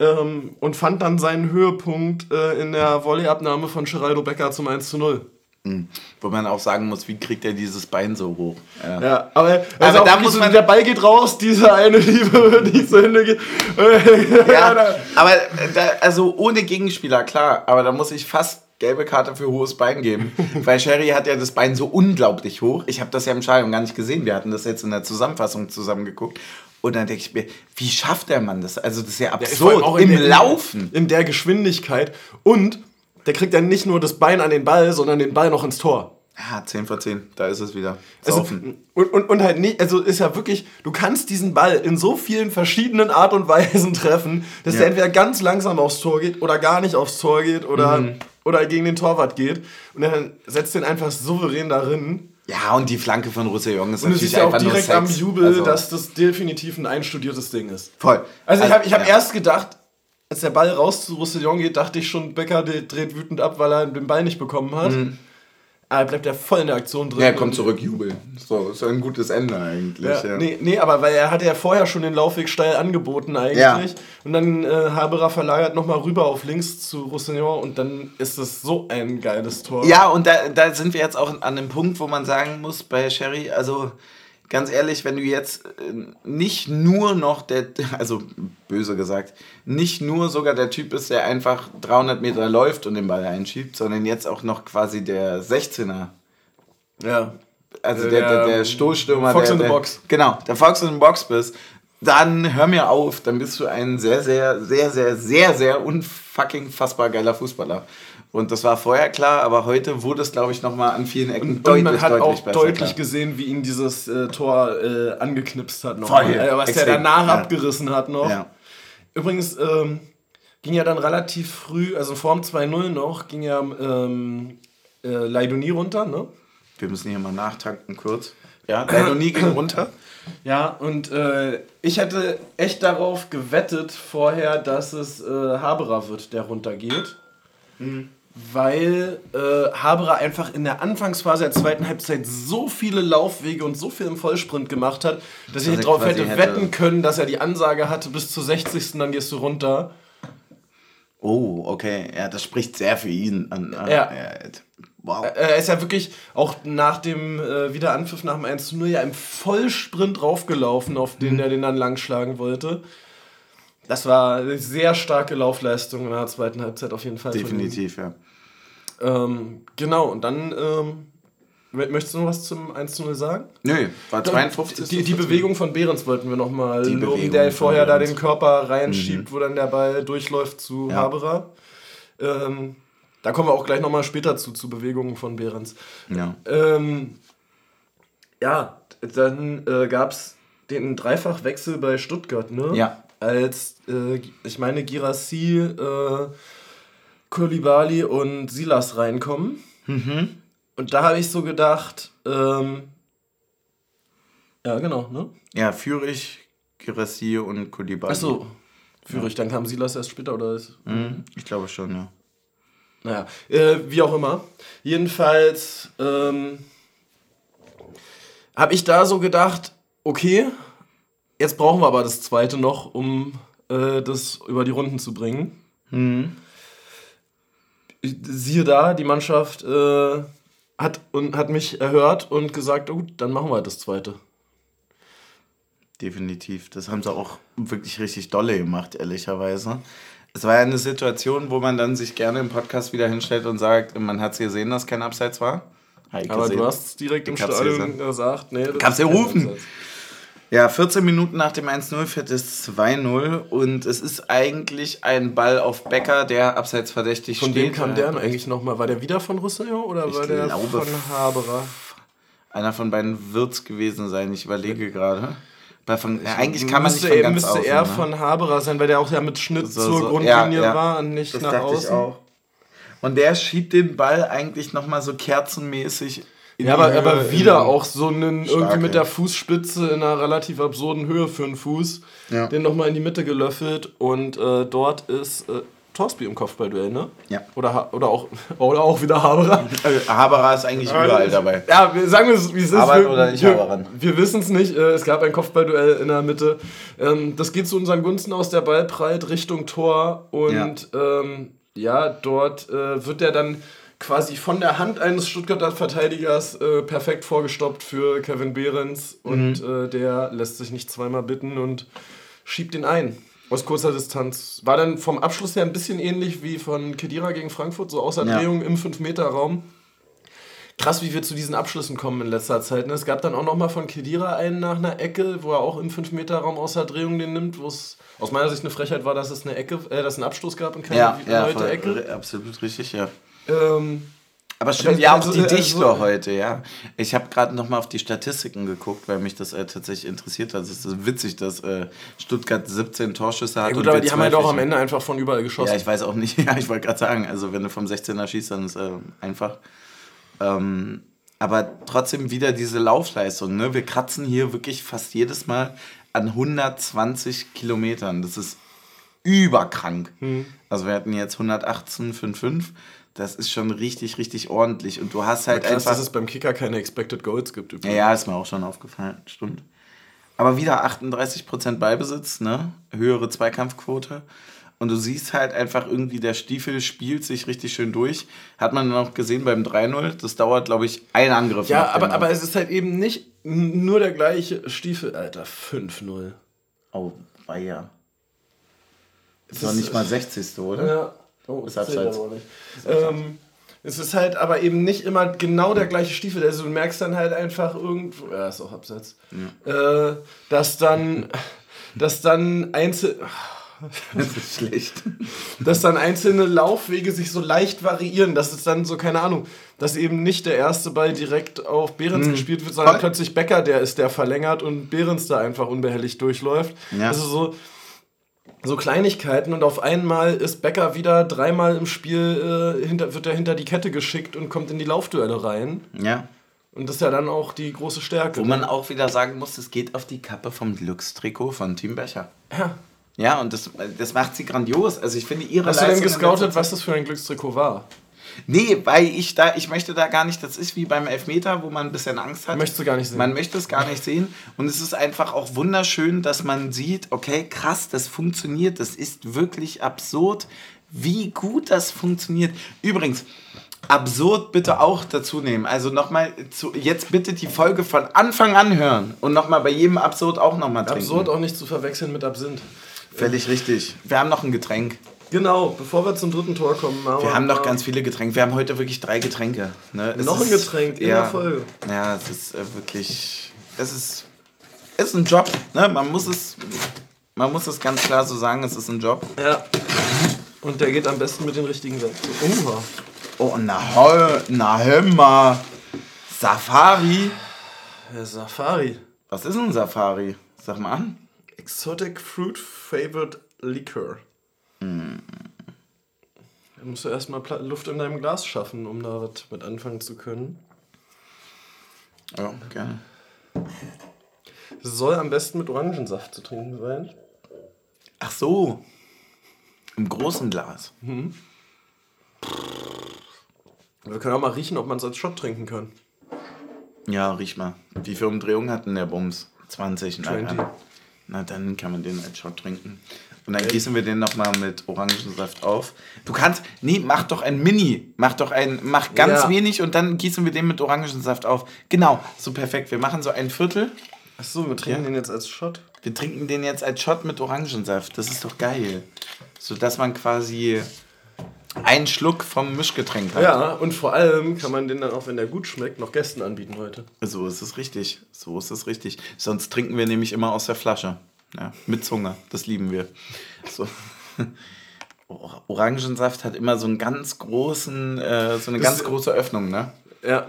Ähm, und fand dann seinen Höhepunkt äh, in der Volleyabnahme von Geraldo Becker zum 1 zu 0. Mhm. Wo man auch sagen muss, wie kriegt er dieses Bein so hoch? Ja, ja aber, also aber da muss man, der Ball geht raus, diese eine Liebe, die zu Ende geht. ja, aber da, also ohne Gegenspieler, klar, aber da muss ich fast gelbe Karte für hohes Bein geben. Weil Sherry hat ja das Bein so unglaublich hoch. Ich habe das ja im Stadion gar nicht gesehen. Wir hatten das jetzt in der Zusammenfassung zusammengeguckt. Und dann denke ich mir, wie schafft der Mann das? Also das ist ja absurd. Ja, Im der, Laufen. In der Geschwindigkeit. Und der kriegt dann nicht nur das Bein an den Ball, sondern den Ball noch ins Tor. Ja, 10 vor 10, da ist es wieder. Also, und, und, und halt nicht, also ist ja wirklich, du kannst diesen Ball in so vielen verschiedenen Art und Weisen treffen, dass ja. der entweder ganz langsam aufs Tor geht oder gar nicht aufs Tor geht oder, mhm. oder gegen den Torwart geht. Und dann setzt den einfach souverän darin. Ja, und die Flanke von Roussillon ist und natürlich einfach Und du siehst ja auch direkt am Jubel, also, dass das definitiv ein einstudiertes Ding ist. Voll. Also, ich habe ich hab ja. erst gedacht, als der Ball raus zu Roussillon geht, dachte ich schon, Becker dreht wütend ab, weil er den Ball nicht bekommen hat. Mhm. Aber bleibt er voll in der Aktion drin. Ja, er kommt zurück, Jubel. So, ist ein gutes Ende eigentlich. Ja, ja. Nee, nee, aber weil er hatte ja vorher schon den Laufweg steil angeboten eigentlich. Ja. Und dann äh, Haberer verlagert nochmal rüber auf links zu Roussillon und dann ist das so ein geiles Tor. Ja, und da, da sind wir jetzt auch an dem Punkt, wo man sagen muss bei Sherry, also ganz ehrlich, wenn du jetzt äh, nicht nur noch der, also böse gesagt, nicht nur sogar der Typ ist, der einfach 300 Meter läuft und den Ball einschiebt, sondern jetzt auch noch quasi der 16er. Ja. Also der, der, der Stoßstürmer. Fox der, in the Box. Genau, der Fox in the Box bist. Dann hör mir auf, dann bist du ein sehr, sehr, sehr, sehr, sehr, sehr unfucking fassbar geiler Fußballer. Und das war vorher klar, aber heute wurde es, glaube ich, nochmal an vielen Ecken und, deutlich, und man hat deutlich auch deutlich klar. gesehen, wie ihn dieses äh, Tor äh, angeknipst hat. Noch Voll, äh, was Extrem. der danach ja. abgerissen hat noch. Ja. Übrigens ähm, ging ja dann relativ früh, also Form 2-0 noch, ging ja ähm, äh, Leidoni runter, ne? Wir müssen hier mal nachtanken kurz. Ja, Leidoni ging runter. Ja, und äh, ich hätte echt darauf gewettet vorher, dass es äh, Haberer wird, der runtergeht. Mhm weil äh, Haberer einfach in der Anfangsphase der zweiten Halbzeit so viele Laufwege und so viel im Vollsprint gemacht hat, dass, dass ich darauf hätte, hätte wetten können, dass er die Ansage hatte, bis zur 60. dann gehst du runter. Oh, okay. Ja, das spricht sehr für ihn. An, an, ja. ja. Wow. Er ist ja wirklich auch nach dem äh, Wiederanpfiff nach dem 1-0 ja im Vollsprint raufgelaufen, auf den mhm. er den dann langschlagen wollte. Das war eine sehr starke Laufleistung in der zweiten Halbzeit auf jeden Fall. Definitiv, ja. Ähm, genau, und dann ähm, möchtest du noch was zum 1-0 sagen? Nö, war 52. Die, die Bewegung von Behrens wollten wir nochmal loben, der vorher da den Körper reinschiebt, mhm. wo dann der Ball durchläuft zu ja. Haberer. Ähm, da kommen wir auch gleich nochmal später zu, zu Bewegungen von Behrens. Ja. Ähm, ja, dann äh, gab es den Dreifachwechsel bei Stuttgart, ne? Ja als, äh, ich meine, Girassi, äh, Kulibali und Silas reinkommen. Mhm. Und da habe ich so gedacht, ähm, ja, genau, ne? Ja, Fürich, Girassi und Kulibali. Achso, Fürich, ja. dann kam Silas erst später, oder? Mhm, ich glaube schon, ja. Naja, äh, wie auch immer. Jedenfalls ähm, habe ich da so gedacht, okay, Jetzt brauchen wir aber das zweite noch, um äh, das über die Runden zu bringen. Mhm. Siehe da, die Mannschaft äh, hat, und, hat mich erhört und gesagt, oh, gut, dann machen wir das zweite. Definitiv. Das haben sie auch wirklich richtig dolle gemacht, ehrlicherweise. Es war ja eine Situation, wo man dann sich gerne im Podcast wieder hinstellt und sagt, man hat es gesehen, dass kein Abseits war. Aber du hast es direkt im Stadion gesagt. Nee, Kannst du rufen. Abseits. Ja, 14 Minuten nach dem 1-0 fährt es 2-0 und es ist eigentlich ein Ball auf Becker, der abseits verdächtig von steht. Von wem kam der eigentlich nochmal? War der wieder von Roussillon oder ich war der von Haberer? Einer von beiden wird es gewesen sein, ich überlege gerade. Bei von, ja, eigentlich kann man nicht von ganz Müsste außen, eher ne? von Haberer sein, weil der auch ja mit Schnitt so, zur so, Grundlinie ja, ja. war und nicht das nach außen. Und der schiebt den Ball eigentlich nochmal so kerzenmäßig ja, aber, aber wieder auch so einen Stark, irgendwie mit der Fußspitze in einer relativ absurden Höhe für einen Fuß, ja. den nochmal in die Mitte gelöffelt und äh, dort ist äh, Torsby im Kopfballduell, ne? Ja. Oder, oder, auch, oder auch wieder Haberer. Äh, Haberer ist eigentlich überall dabei. Ja, wir sagen es, wie es ist. Arbeit oder nicht wir, wir wissen es nicht. Äh, es gab ein Kopfballduell in der Mitte. Ähm, das geht zu unseren Gunsten aus. Der Ball prallt Richtung Tor und ja, ähm, ja dort äh, wird er dann quasi von der Hand eines Stuttgarter Verteidigers äh, perfekt vorgestoppt für Kevin Behrens und Mhm. äh, der lässt sich nicht zweimal bitten und schiebt ihn ein. Aus kurzer Distanz. War dann vom Abschluss her ein bisschen ähnlich wie von Kedira gegen Frankfurt, so außer Ja. Drehung im 5-Meter-Raum. Krass, wie wir zu diesen Abschlüssen kommen in letzter Zeit. ne? Es gab dann auch nochmal von Kedira einen nach einer Ecke, wo er auch im 5-Meter-Raum außer Drehung den nimmt, wo es aus meiner Sicht eine Frechheit war, dass es eine Ecke, äh, dass es einen Abstoß gab und keine Ja, ja, erneute voll, Ecke. absolut richtig, ja. Ähm, Aber stimmt, ja, auch also- die also- Dichter heute, ja. Ich habe gerade noch mal auf die Statistiken geguckt, weil mich das äh, tatsächlich interessiert hat. Es ist witzig, dass äh, Stuttgart 17 Torschüsse hat. ja gut, und aber die haben halt 12 auch am. Ende einfach von überall geschossen. Ja, ich weiß auch nicht. Ja, ich wollte gerade sagen, also wenn du vom 16er schießt, dann ist äh, einfach. Ähm, aber trotzdem wieder diese Laufleistung. Ne? Wir kratzen hier wirklich fast jedes Mal an 120 Kilometern. Das ist überkrank. Hm. Also wir hatten jetzt 118,55. Das ist schon richtig, richtig ordentlich. Und du hast halt Krass, einfach. dass es beim Kicker keine Expected Goals gibt. Ja, übrigens. ja, ist mir auch schon aufgefallen, stimmt. Aber wieder 38% Ballbesitz, ne? Höhere Zweikampfquote. Und du siehst halt einfach irgendwie, der Stiefel spielt sich richtig schön durch. Hat man dann auch gesehen beim 3-0. Das dauert, glaube ich, ein Angriff. Ja, aber, aber es ist halt eben nicht nur der gleiche Stiefel. Alter, 5-0. Oh, war ja. Ist Das noch ist- nicht mal 60. oder? Ja. Oh, Ist das auch nicht. Ähm, es ist halt aber eben nicht immer genau der gleiche Stiefel. Also du merkst dann halt einfach irgendwo, ja, ist auch abseits, äh, dass dann, dass dann einzel, Das ist schlecht. dass dann einzelne Laufwege sich so leicht variieren, dass es dann so, keine Ahnung, dass eben nicht der erste Ball direkt auf Behrens gespielt wird, sondern plötzlich Becker, der ist, der verlängert und Behrens da einfach unbehelligt durchläuft. Ja. Also so, so Kleinigkeiten und auf einmal ist Becker wieder dreimal im Spiel, äh, hinter, wird er hinter die Kette geschickt und kommt in die Laufduelle rein. Ja. Und das ist ja dann auch die große Stärke. Wo man auch wieder sagen muss, es geht auf die Kappe vom Glückstrikot von Team Becher. ja. Ja, und das, das macht sie grandios. Also ich finde ihre Hast du denn Leistung gescoutet, was das für ein Glückstrikot war? Nee, weil ich da, ich möchte da gar nicht, das ist wie beim Elfmeter, wo man ein bisschen Angst hat. Möchtest du gar nicht sehen. Man möchte es gar nicht sehen. Und es ist einfach auch wunderschön, dass man sieht, okay, krass, das funktioniert. Das ist wirklich absurd, wie gut das funktioniert. Übrigens, absurd bitte auch dazu nehmen. Also nochmal, jetzt bitte die Folge von Anfang an hören. Und nochmal bei jedem Absurd auch nochmal trinken. Absurd auch nicht zu verwechseln mit Absinth. Völlig richtig. Wir haben noch ein Getränk. Genau, bevor wir zum dritten Tor kommen. Wir haben noch ganz viele Getränke. Wir haben heute wirklich drei Getränke. Ne? Noch ein Getränk in ja, der Folge. Ja, es ist äh, wirklich. Es ist. Es ist ein Job. Ne? Man muss es. Man muss es ganz klar so sagen, es ist ein Job. Ja. Und der geht am besten mit den richtigen Werkzeugen. Oh, na, na hör mal. Safari. Der Safari. Was ist ein Safari? Sag mal an. Exotic Fruit Flavored Liquor. Da musst du erstmal Luft in deinem Glas schaffen, um da was mit anfangen zu können. Ja, gerne. Es soll am besten mit Orangensaft zu trinken sein. Ach so. Im großen Glas. Wir können auch mal riechen, ob man es als Shot trinken kann. Ja, riech mal. Wie viele Umdrehungen hat denn der Bums? 20. Na, 20. ja. Na, dann kann man den als Shot trinken. Und dann gießen wir den nochmal mit Orangensaft auf. Du kannst, nee, mach doch ein Mini. Mach doch ein, mach ganz Ja. wenig und dann gießen wir den mit Orangensaft auf. Genau, so perfekt. Wir machen so ein Viertel. Achso, wir trinken Ja. den jetzt als Shot. Wir trinken den jetzt als Shot mit Orangensaft. Das ist doch geil. So dass man quasi einen Schluck vom Mischgetränk hat. Ja, und vor allem kann man den dann auch, wenn der gut schmeckt, noch Gästen anbieten heute. So ist es richtig. So ist es richtig. Sonst trinken wir nämlich immer aus der Flasche. Ja, mit Zunge. Das lieben wir. So. Or- Orangensaft hat immer so einen ganz großen, äh, so eine Das- ganz große Öffnung, ne? Ja.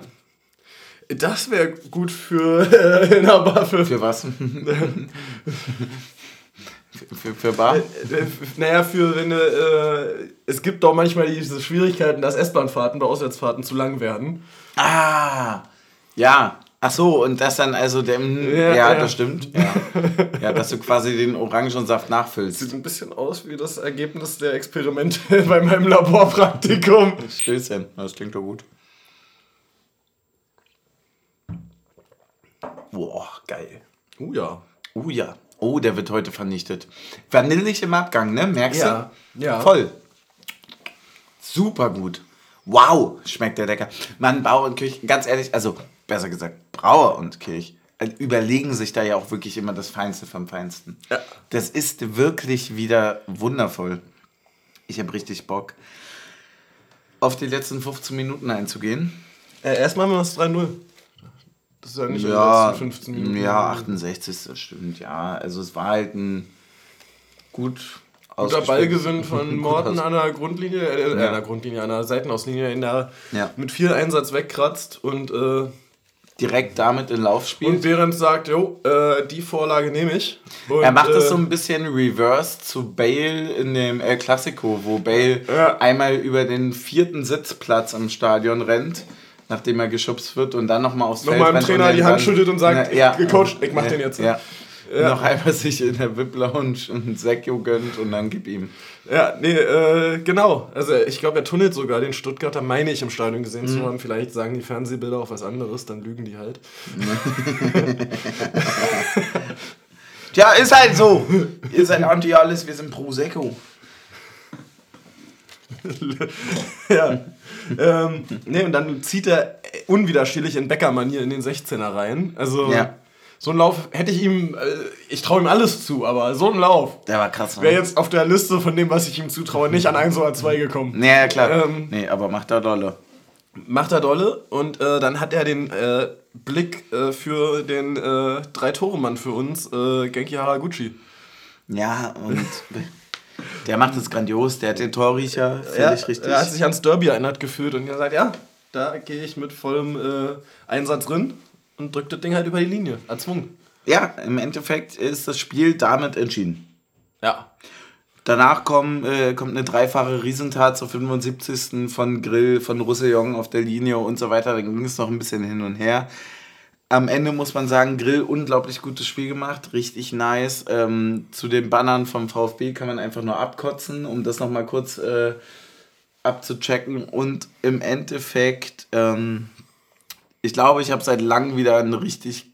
Das wäre gut für äh, in der Bar für, was? für, für, für Bar? Äh, äh, naja, für wenn äh, es gibt doch manchmal diese Schwierigkeiten, dass S-Bahn-Fahrten bei Auswärtsfahrten zu lang werden. Ah, ja. Ach so, und das dann also der, ja, Ja, ja. das stimmt. Ja. ja, dass du quasi den Orangensaft nachfüllst. Sieht ein bisschen aus wie das Ergebnis der Experimente bei meinem Laborpraktikum. Stößchen, das klingt doch gut. Boah, geil. Oh ja. Oh ja. Oh, der wird heute vernichtet. Vanillig im Abgang, ne? Merkst Ja, du? ja. Voll. Super gut. Wow, schmeckt der lecker. Mann, Bauer und Kirch, ganz ehrlich, also besser gesagt, Brauer und Kirch äh, überlegen sich da ja auch wirklich immer das Feinste vom Feinsten. Ja. Das ist wirklich wieder wundervoll. Ich habe richtig Bock, auf die letzten 15 Minuten einzugehen. Äh, erstmal haben wir das 3-0. Das ist ja nicht in den Ja, letzten 15 Minuten. ja, 68. Das stimmt, ja. Also es war halt ein gut Guter Ballgewinn von Morten an der Grundlinie, äh, Ja. ja. an der Grundlinie, an der Seitenauslinie, in der Ja. mit viel Einsatz wegkratzt und, äh, Direkt damit in Lauf und spielt. Behrens sagt, jo, äh, die Vorlage nehme ich. Und, Er macht es äh, so ein bisschen reverse zu Bale in dem El Clasico, wo Bale Ja. einmal über den vierten Sitzplatz im Stadion rennt, nachdem er geschubst wird und dann nochmal aufs Nochmal Feld dem rennt Trainer und die dann- Hand schüttelt und sagt, gecoacht, ich mach ja, den jetzt. Ja. Noch einmal sich in der VIP-Lounge einen Sekio gönnt und dann gib ihm. Ja, nee, äh, genau. Also ich glaube, er tunnelt sogar den Stuttgarter, meine ich, im Stadion gesehen Mhm. zu haben. Vielleicht sagen die Fernsehbilder auch was anderes, dann lügen die halt. Tja, ist halt so. Ihr seid anti alles, wir sind pro Sekko. ja. ähm, nee, und dann zieht er unwiderstehlich in Bäcker-Manier in den 16er rein. Also Ja. So einen Lauf hätte ich ihm, äh, ich traue ihm alles zu, aber so ein Lauf Der war krass. wäre Ne? jetzt auf der Liste von dem, was ich ihm zutraue, nicht an 1 oder 2 gekommen. Nee, ja, klar. Ähm, nee, aber macht er dolle. Macht er dolle und äh, dann hat er den äh, Blick äh, für den äh, Drei-Tore-Mann für uns, äh, Genki Haraguchi. Ja, und der macht es grandios. Der hat den Torriecher völlig richtig. Er hat sich ans Derby erinnert gefühlt und gesagt, ja, da gehe ich mit vollem äh, Einsatz drin und drückt das Ding halt über die Linie, erzwungen. ja, im Endeffekt ist das Spiel damit entschieden. Ja. Danach kommen, äh, kommt eine dreifache Riesentat zur 75. von Grill, von Roussillon auf der Linie und so weiter. Dann ging es noch ein bisschen hin und her. Am Ende muss man sagen, Grill unglaublich gutes Spiel gemacht, richtig nice. Ähm, zu den Bannern vom VfB kann man einfach nur abkotzen, um das nochmal kurz äh, abzuchecken. Und im Endeffekt, ähm, ich glaube, ich habe seit langem wieder einen richtig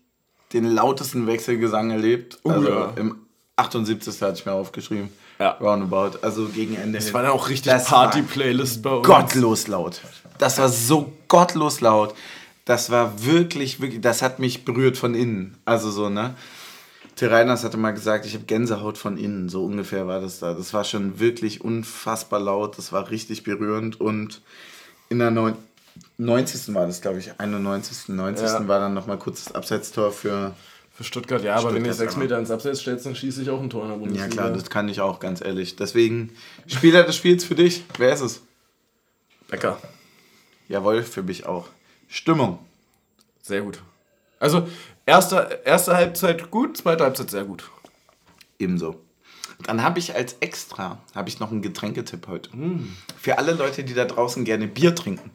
den lautesten Wechselgesang erlebt. Oh also ja. im 78. hatte ich mir aufgeschrieben. Ja. Roundabout, also gegen Ende. Das war dann auch richtig Party-Playlist bei uns. gottlos laut. Das war so gottlos laut. Das war wirklich, wirklich, das hat mich berührt von innen. Also so, ne? Till Reiners hatte mal gesagt, ich habe Gänsehaut von innen. So ungefähr war das da. Das war schon wirklich unfassbar laut. Das war richtig berührend. Und in der neun 90. war das, glaube ich, 91. 90. Ja. war dann nochmal kurz das Abseitstor für. Für Stuttgart, ja, aber wenn du Stuttgart, sechs Meter ins Abseits stellst, dann schieße ich auch ein Tor in der Ja Bundesliga. klar, das kann ich auch, ganz ehrlich. Deswegen, Spieler des Spiels für dich, wer ist es? Becker. Jawohl, für mich auch. Stimmung. Sehr gut. Also, erste, erste Halbzeit gut, zweite Halbzeit sehr gut. Ebenso. Dann habe ich als Extra habe ich noch einen Getränketipp heute. Für alle Leute, die da draußen gerne Bier trinken.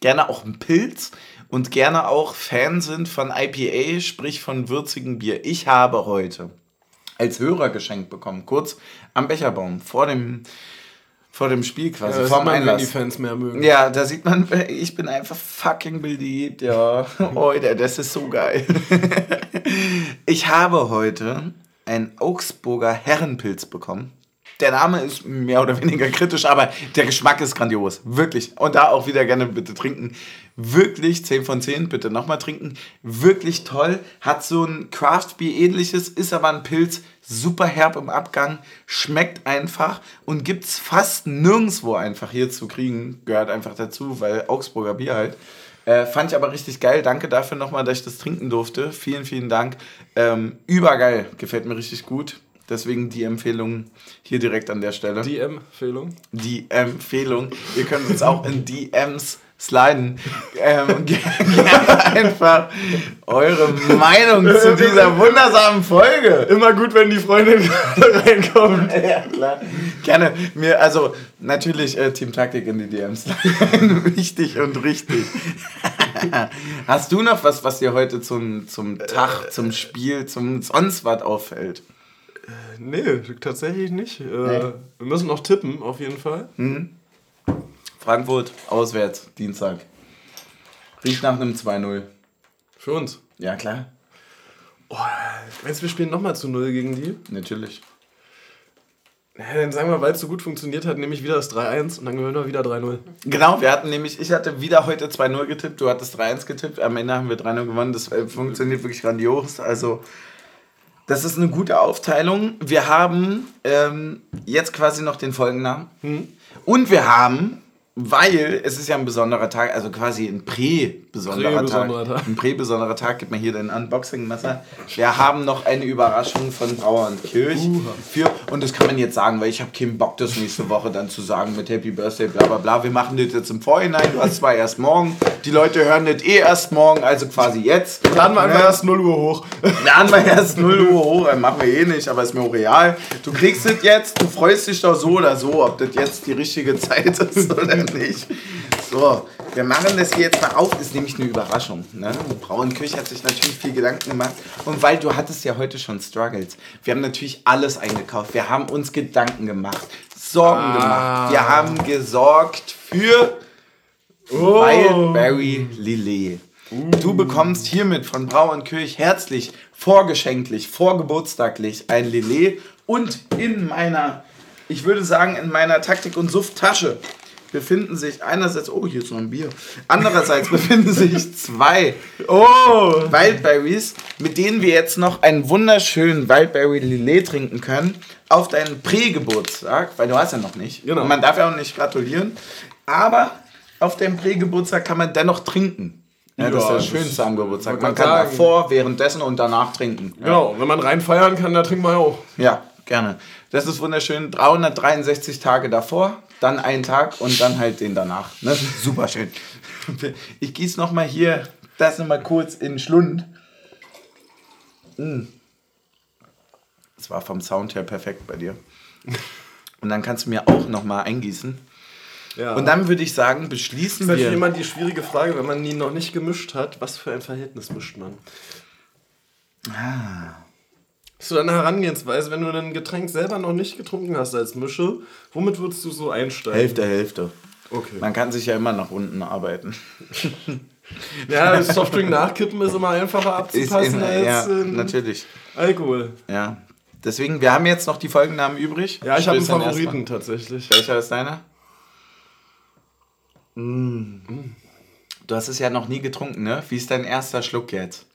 Gerne auch einen Pilz und gerne auch Fan sind von IPA, sprich von würzigem Bier. Ich habe heute als Hörer geschenkt bekommen, kurz am Becherbaum, vor dem, vor dem Spiel quasi, Ja, vor dem wenn die Einlass. Fans mehr mögen. Ja, da sieht man, ich bin einfach fucking beliebt, ja. Heute, das ist so geil. Ich habe heute einen Augsburger Herrenpilz bekommen. Der Name ist mehr oder weniger kritisch, aber der Geschmack ist grandios. Wirklich. Und da auch wieder gerne bitte trinken. Wirklich 10 von 10, bitte nochmal trinken. Wirklich toll. Hat so ein Craft Beer ähnliches, ist aber ein Pilz. Super herb im Abgang. Schmeckt einfach und gibt's fast nirgendwo einfach hier zu kriegen. Gehört einfach dazu, weil Augsburger Bier halt. Äh, fand ich aber richtig geil. Danke dafür nochmal, dass ich das trinken durfte. Vielen, vielen Dank. Ähm, übergeil. Gefällt mir richtig gut. Deswegen die Empfehlung hier direkt an der Stelle. Die Empfehlung. Die Empfehlung. Ihr könnt uns auch in DMs sliden. Ähm, ge- gerne einfach eure Meinung zu dieser wundersamen Folge. Immer gut, wenn die Freundin reinkommt. Ja, klar. Gerne. Mir, also natürlich äh, Team Taktik in die DMs. Wichtig und richtig. Hast du noch was, was dir heute zum, zum Tag, zum Spiel, zum sonst was auffällt? Nee, tatsächlich nicht. Äh. Wir müssen noch tippen, auf jeden Fall. Frankfurt, auswärts, Dienstag. Riecht nach einem 2-0. Für uns. Ja, klar. Oh, meinst du, wir spielen nochmal zu Null gegen die? Natürlich. Ja, dann sagen wir, weil es so gut funktioniert hat, nehme ich wieder das 3-1 und dann gewinnen wir wieder 3-0. Genau, wir hatten nämlich, ich hatte wieder heute 2-0 getippt, du hattest 3-1 getippt, am Ende haben wir 3-0 gewonnen, das äh, funktioniert wirklich grandios, also das ist eine gute Aufteilung. Wir haben ähm, jetzt quasi noch den Folgennamen und wir haben weil es ist ja ein besonderer Tag, also quasi ein Prä-besonderer Tag. Tag. Ein Prä-besonderer Tag, gib mir hier dein Unboxing-Messer. Wir haben noch eine Überraschung von Brauer und Kirch. Für, und das kann man jetzt sagen, weil ich habe keinen Bock, das nächste Woche dann zu sagen mit Happy Birthday, bla bla bla. Wir machen das jetzt im Vorhinein, du hast zwar erst morgen, die Leute hören das eh erst morgen, also quasi jetzt. Wir einfach Ja. erst 0 Uhr hoch. Laden wir erst 0 Uhr hoch, äh, machen wir eh nicht, aber ist mir auch real. Du kriegst es jetzt, du freust dich doch so oder so, ob das jetzt die richtige Zeit ist oder nicht. So, wir machen das hier jetzt mal auf, ist nämlich eine Überraschung. Ne? Brauenkirch hat sich natürlich viel Gedanken gemacht. Und weil du hattest ja heute schon Struggles, wir haben natürlich alles eingekauft. Wir haben uns Gedanken gemacht, Sorgen gemacht. Wir haben gesorgt für Wildberry Lillet. Du bekommst hiermit von Brau und Kirch herzlich, vorgeschenklich, vorgeburtstaglich ein Lillet und in meiner, ich würde sagen, in meiner Taktik- und Suft-Tasche befinden sich einerseits, oh, hier ist noch ein Bier, andererseits befinden sich zwei Oh! Wildberries, mit denen wir jetzt noch einen wunderschönen Wildberry Lillet trinken können auf deinen Prägeburtstag, weil du hast ja noch nicht. Genau. Und man darf ja auch nicht gratulieren. Aber auf deinem Prägeburtstag kann man dennoch trinken. Ja, das ist Ja, das das Schönste am Geburtstag. Man kann sagen. davor, währenddessen und danach trinken. Ja. Genau, wenn man rein feiern kann, da trinkt man auch. ja, gerne. Das ist wunderschön. 363 Tage davor, dann einen Tag und dann halt den danach. Ne? Super schön. Ich gieße nochmal hier das nochmal kurz in den Schlund. Mm. Das war vom Sound her perfekt bei dir. Und dann kannst du mir auch nochmal eingießen. Ja. Und dann würde ich sagen, beschließen ist natürlich wir. immer die schwierige Frage, wenn man ihn noch nicht gemischt hat, was für ein Verhältnis mischt man? Ah. Hast du eine Herangehensweise, wenn du ein Getränk selber noch nicht getrunken hast als Mische, womit würdest du so einsteigen? Hälfte, Hälfte. Okay. Man kann sich ja immer nach unten arbeiten. Ja, das Softdrink nachkippen ist immer einfacher abzupassen immer, als ja, natürlich. Alkohol. Ja. Deswegen, wir haben jetzt noch die Folgennamen übrig. Ja, ich habe einen Favoriten tatsächlich. Welcher ist deiner? Mm. Du hast es ja noch nie getrunken, ne? Wie ist dein erster Schluck jetzt?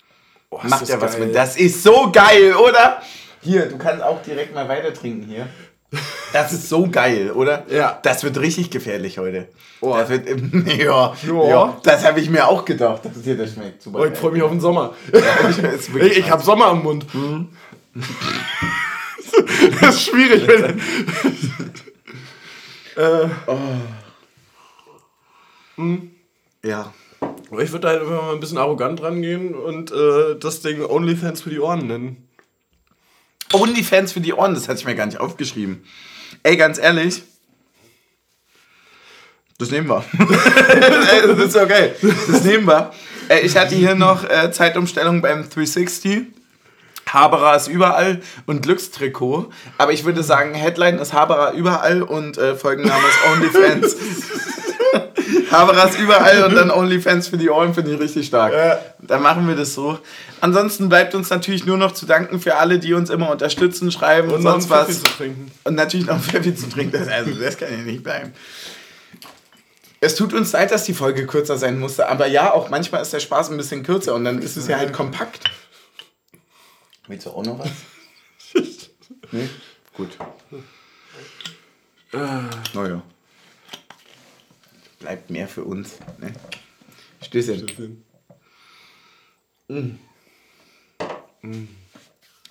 Oh, Macht ja was geil. mit. Das ist so geil, oder? Hier, du kannst auch direkt mal weiter trinken hier. Das ist so geil, oder? Ja. Das wird richtig gefährlich heute. Oh. Das wird, ja, Ja. ja. Das habe ich mir auch gedacht, dass es dir das schmeckt. Super Oh, ich freue mich auf den Sommer. Ja, Ich, ich habe Sommer am Mund. das ist schwierig. Wenn, äh, Ja. Ich würde da halt einfach mal ein bisschen arrogant rangehen und äh, das Ding OnlyFans für die Ohren nennen. OnlyFans für die Ohren, das hatte ich mir gar nicht aufgeschrieben. Ey, ganz ehrlich. Das nehmen wir. Ey, das ist okay. Das nehmen wir. Ey, ich hatte hier noch äh, Zeitumstellung beim 360. Haberer ist überall und Glückstrikot. Aber ich würde sagen, Headline ist Haberer überall und äh, Folgenname ist OnlyFans. Haberer ist überall und dann OnlyFans für die Ohren finde ich richtig stark. Ja. Dann machen wir das so. Ansonsten bleibt uns natürlich nur noch zu danken für alle, die uns immer unterstützen, schreiben und, Und sonst was. Pfeffi zu trinken. Und natürlich noch Pfeffi zu trinken. Das, also, das kann ja nicht bleiben. Es tut uns leid, dass die Folge kürzer sein musste, aber ja, auch manchmal ist der Spaß ein bisschen kürzer und dann ist es ja halt kompakt. Willst du auch noch was? nee? Gut. Naja. Bleibt mehr für uns. Ne? Stößchen.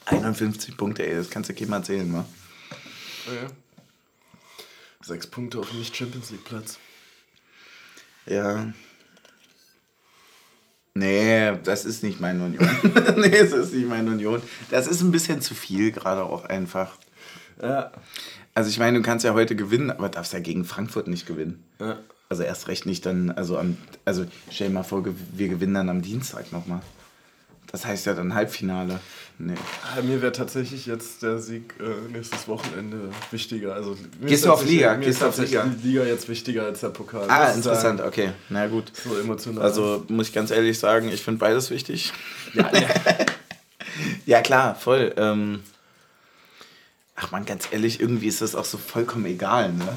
51 Punkte, ey, das kannst du keinem erzählen, wa? Ja. Sechs Punkte auf dem Nicht-Champions League-Platz. Ja. Nee, das ist nicht meine Union. nee, das ist nicht meine Union. Das ist ein bisschen zu viel, gerade auch einfach. Ja. Also ich meine, du kannst ja heute gewinnen, aber darfst ja gegen Frankfurt nicht gewinnen. ja. Also erst recht nicht dann, also am, also stell dir mal vor, wir gewinnen dann am Dienstag nochmal. Das heißt ja dann Halbfinale. Nee. Ah, Mir wäre tatsächlich jetzt der Sieg äh, nächstes Wochenende wichtiger. Also, Gehst du auf Liga? Mir Gehst ist auf Liga? die Liga jetzt wichtiger als der Pokal. Ah, interessant, sagen. okay. Na gut. So emotional. Also muss ich ganz ehrlich sagen, ich finde beides wichtig. Ja, ja. klar, voll. Ähm, Ach man, ganz ehrlich, irgendwie ist das auch so vollkommen egal, ne?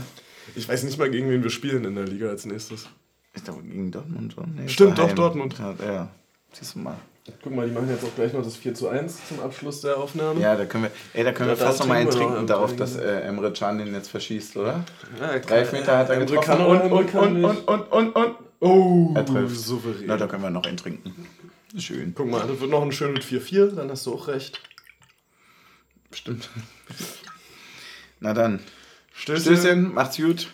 Ich weiß nicht mal, gegen wen wir spielen in der Liga als nächstes. Ich glaube, gegen Dortmund. Nee, Stimmt, doch, Dortmund. Ja, ja. Siehst du mal. Guck mal, die machen jetzt auch gleich noch das 4 zu 1 zum Abschluss der Aufnahme. Ja, da können wir, ey, da können Ja, wir da fast noch mal einen trinken darauf, dass äh, Emre Can den jetzt verschießt, oder? Ja, Drei Elfmeter hat er Emre getroffen kann und, und, kann und, und, und, und, und. Oh, Er trifft. souverän. Na, da können wir noch einen trinken. Schön. Guck mal, das wird noch ein schön mit 4-4, dann hast du auch recht. Stimmt. Na dann. Stößchen. Macht's gut.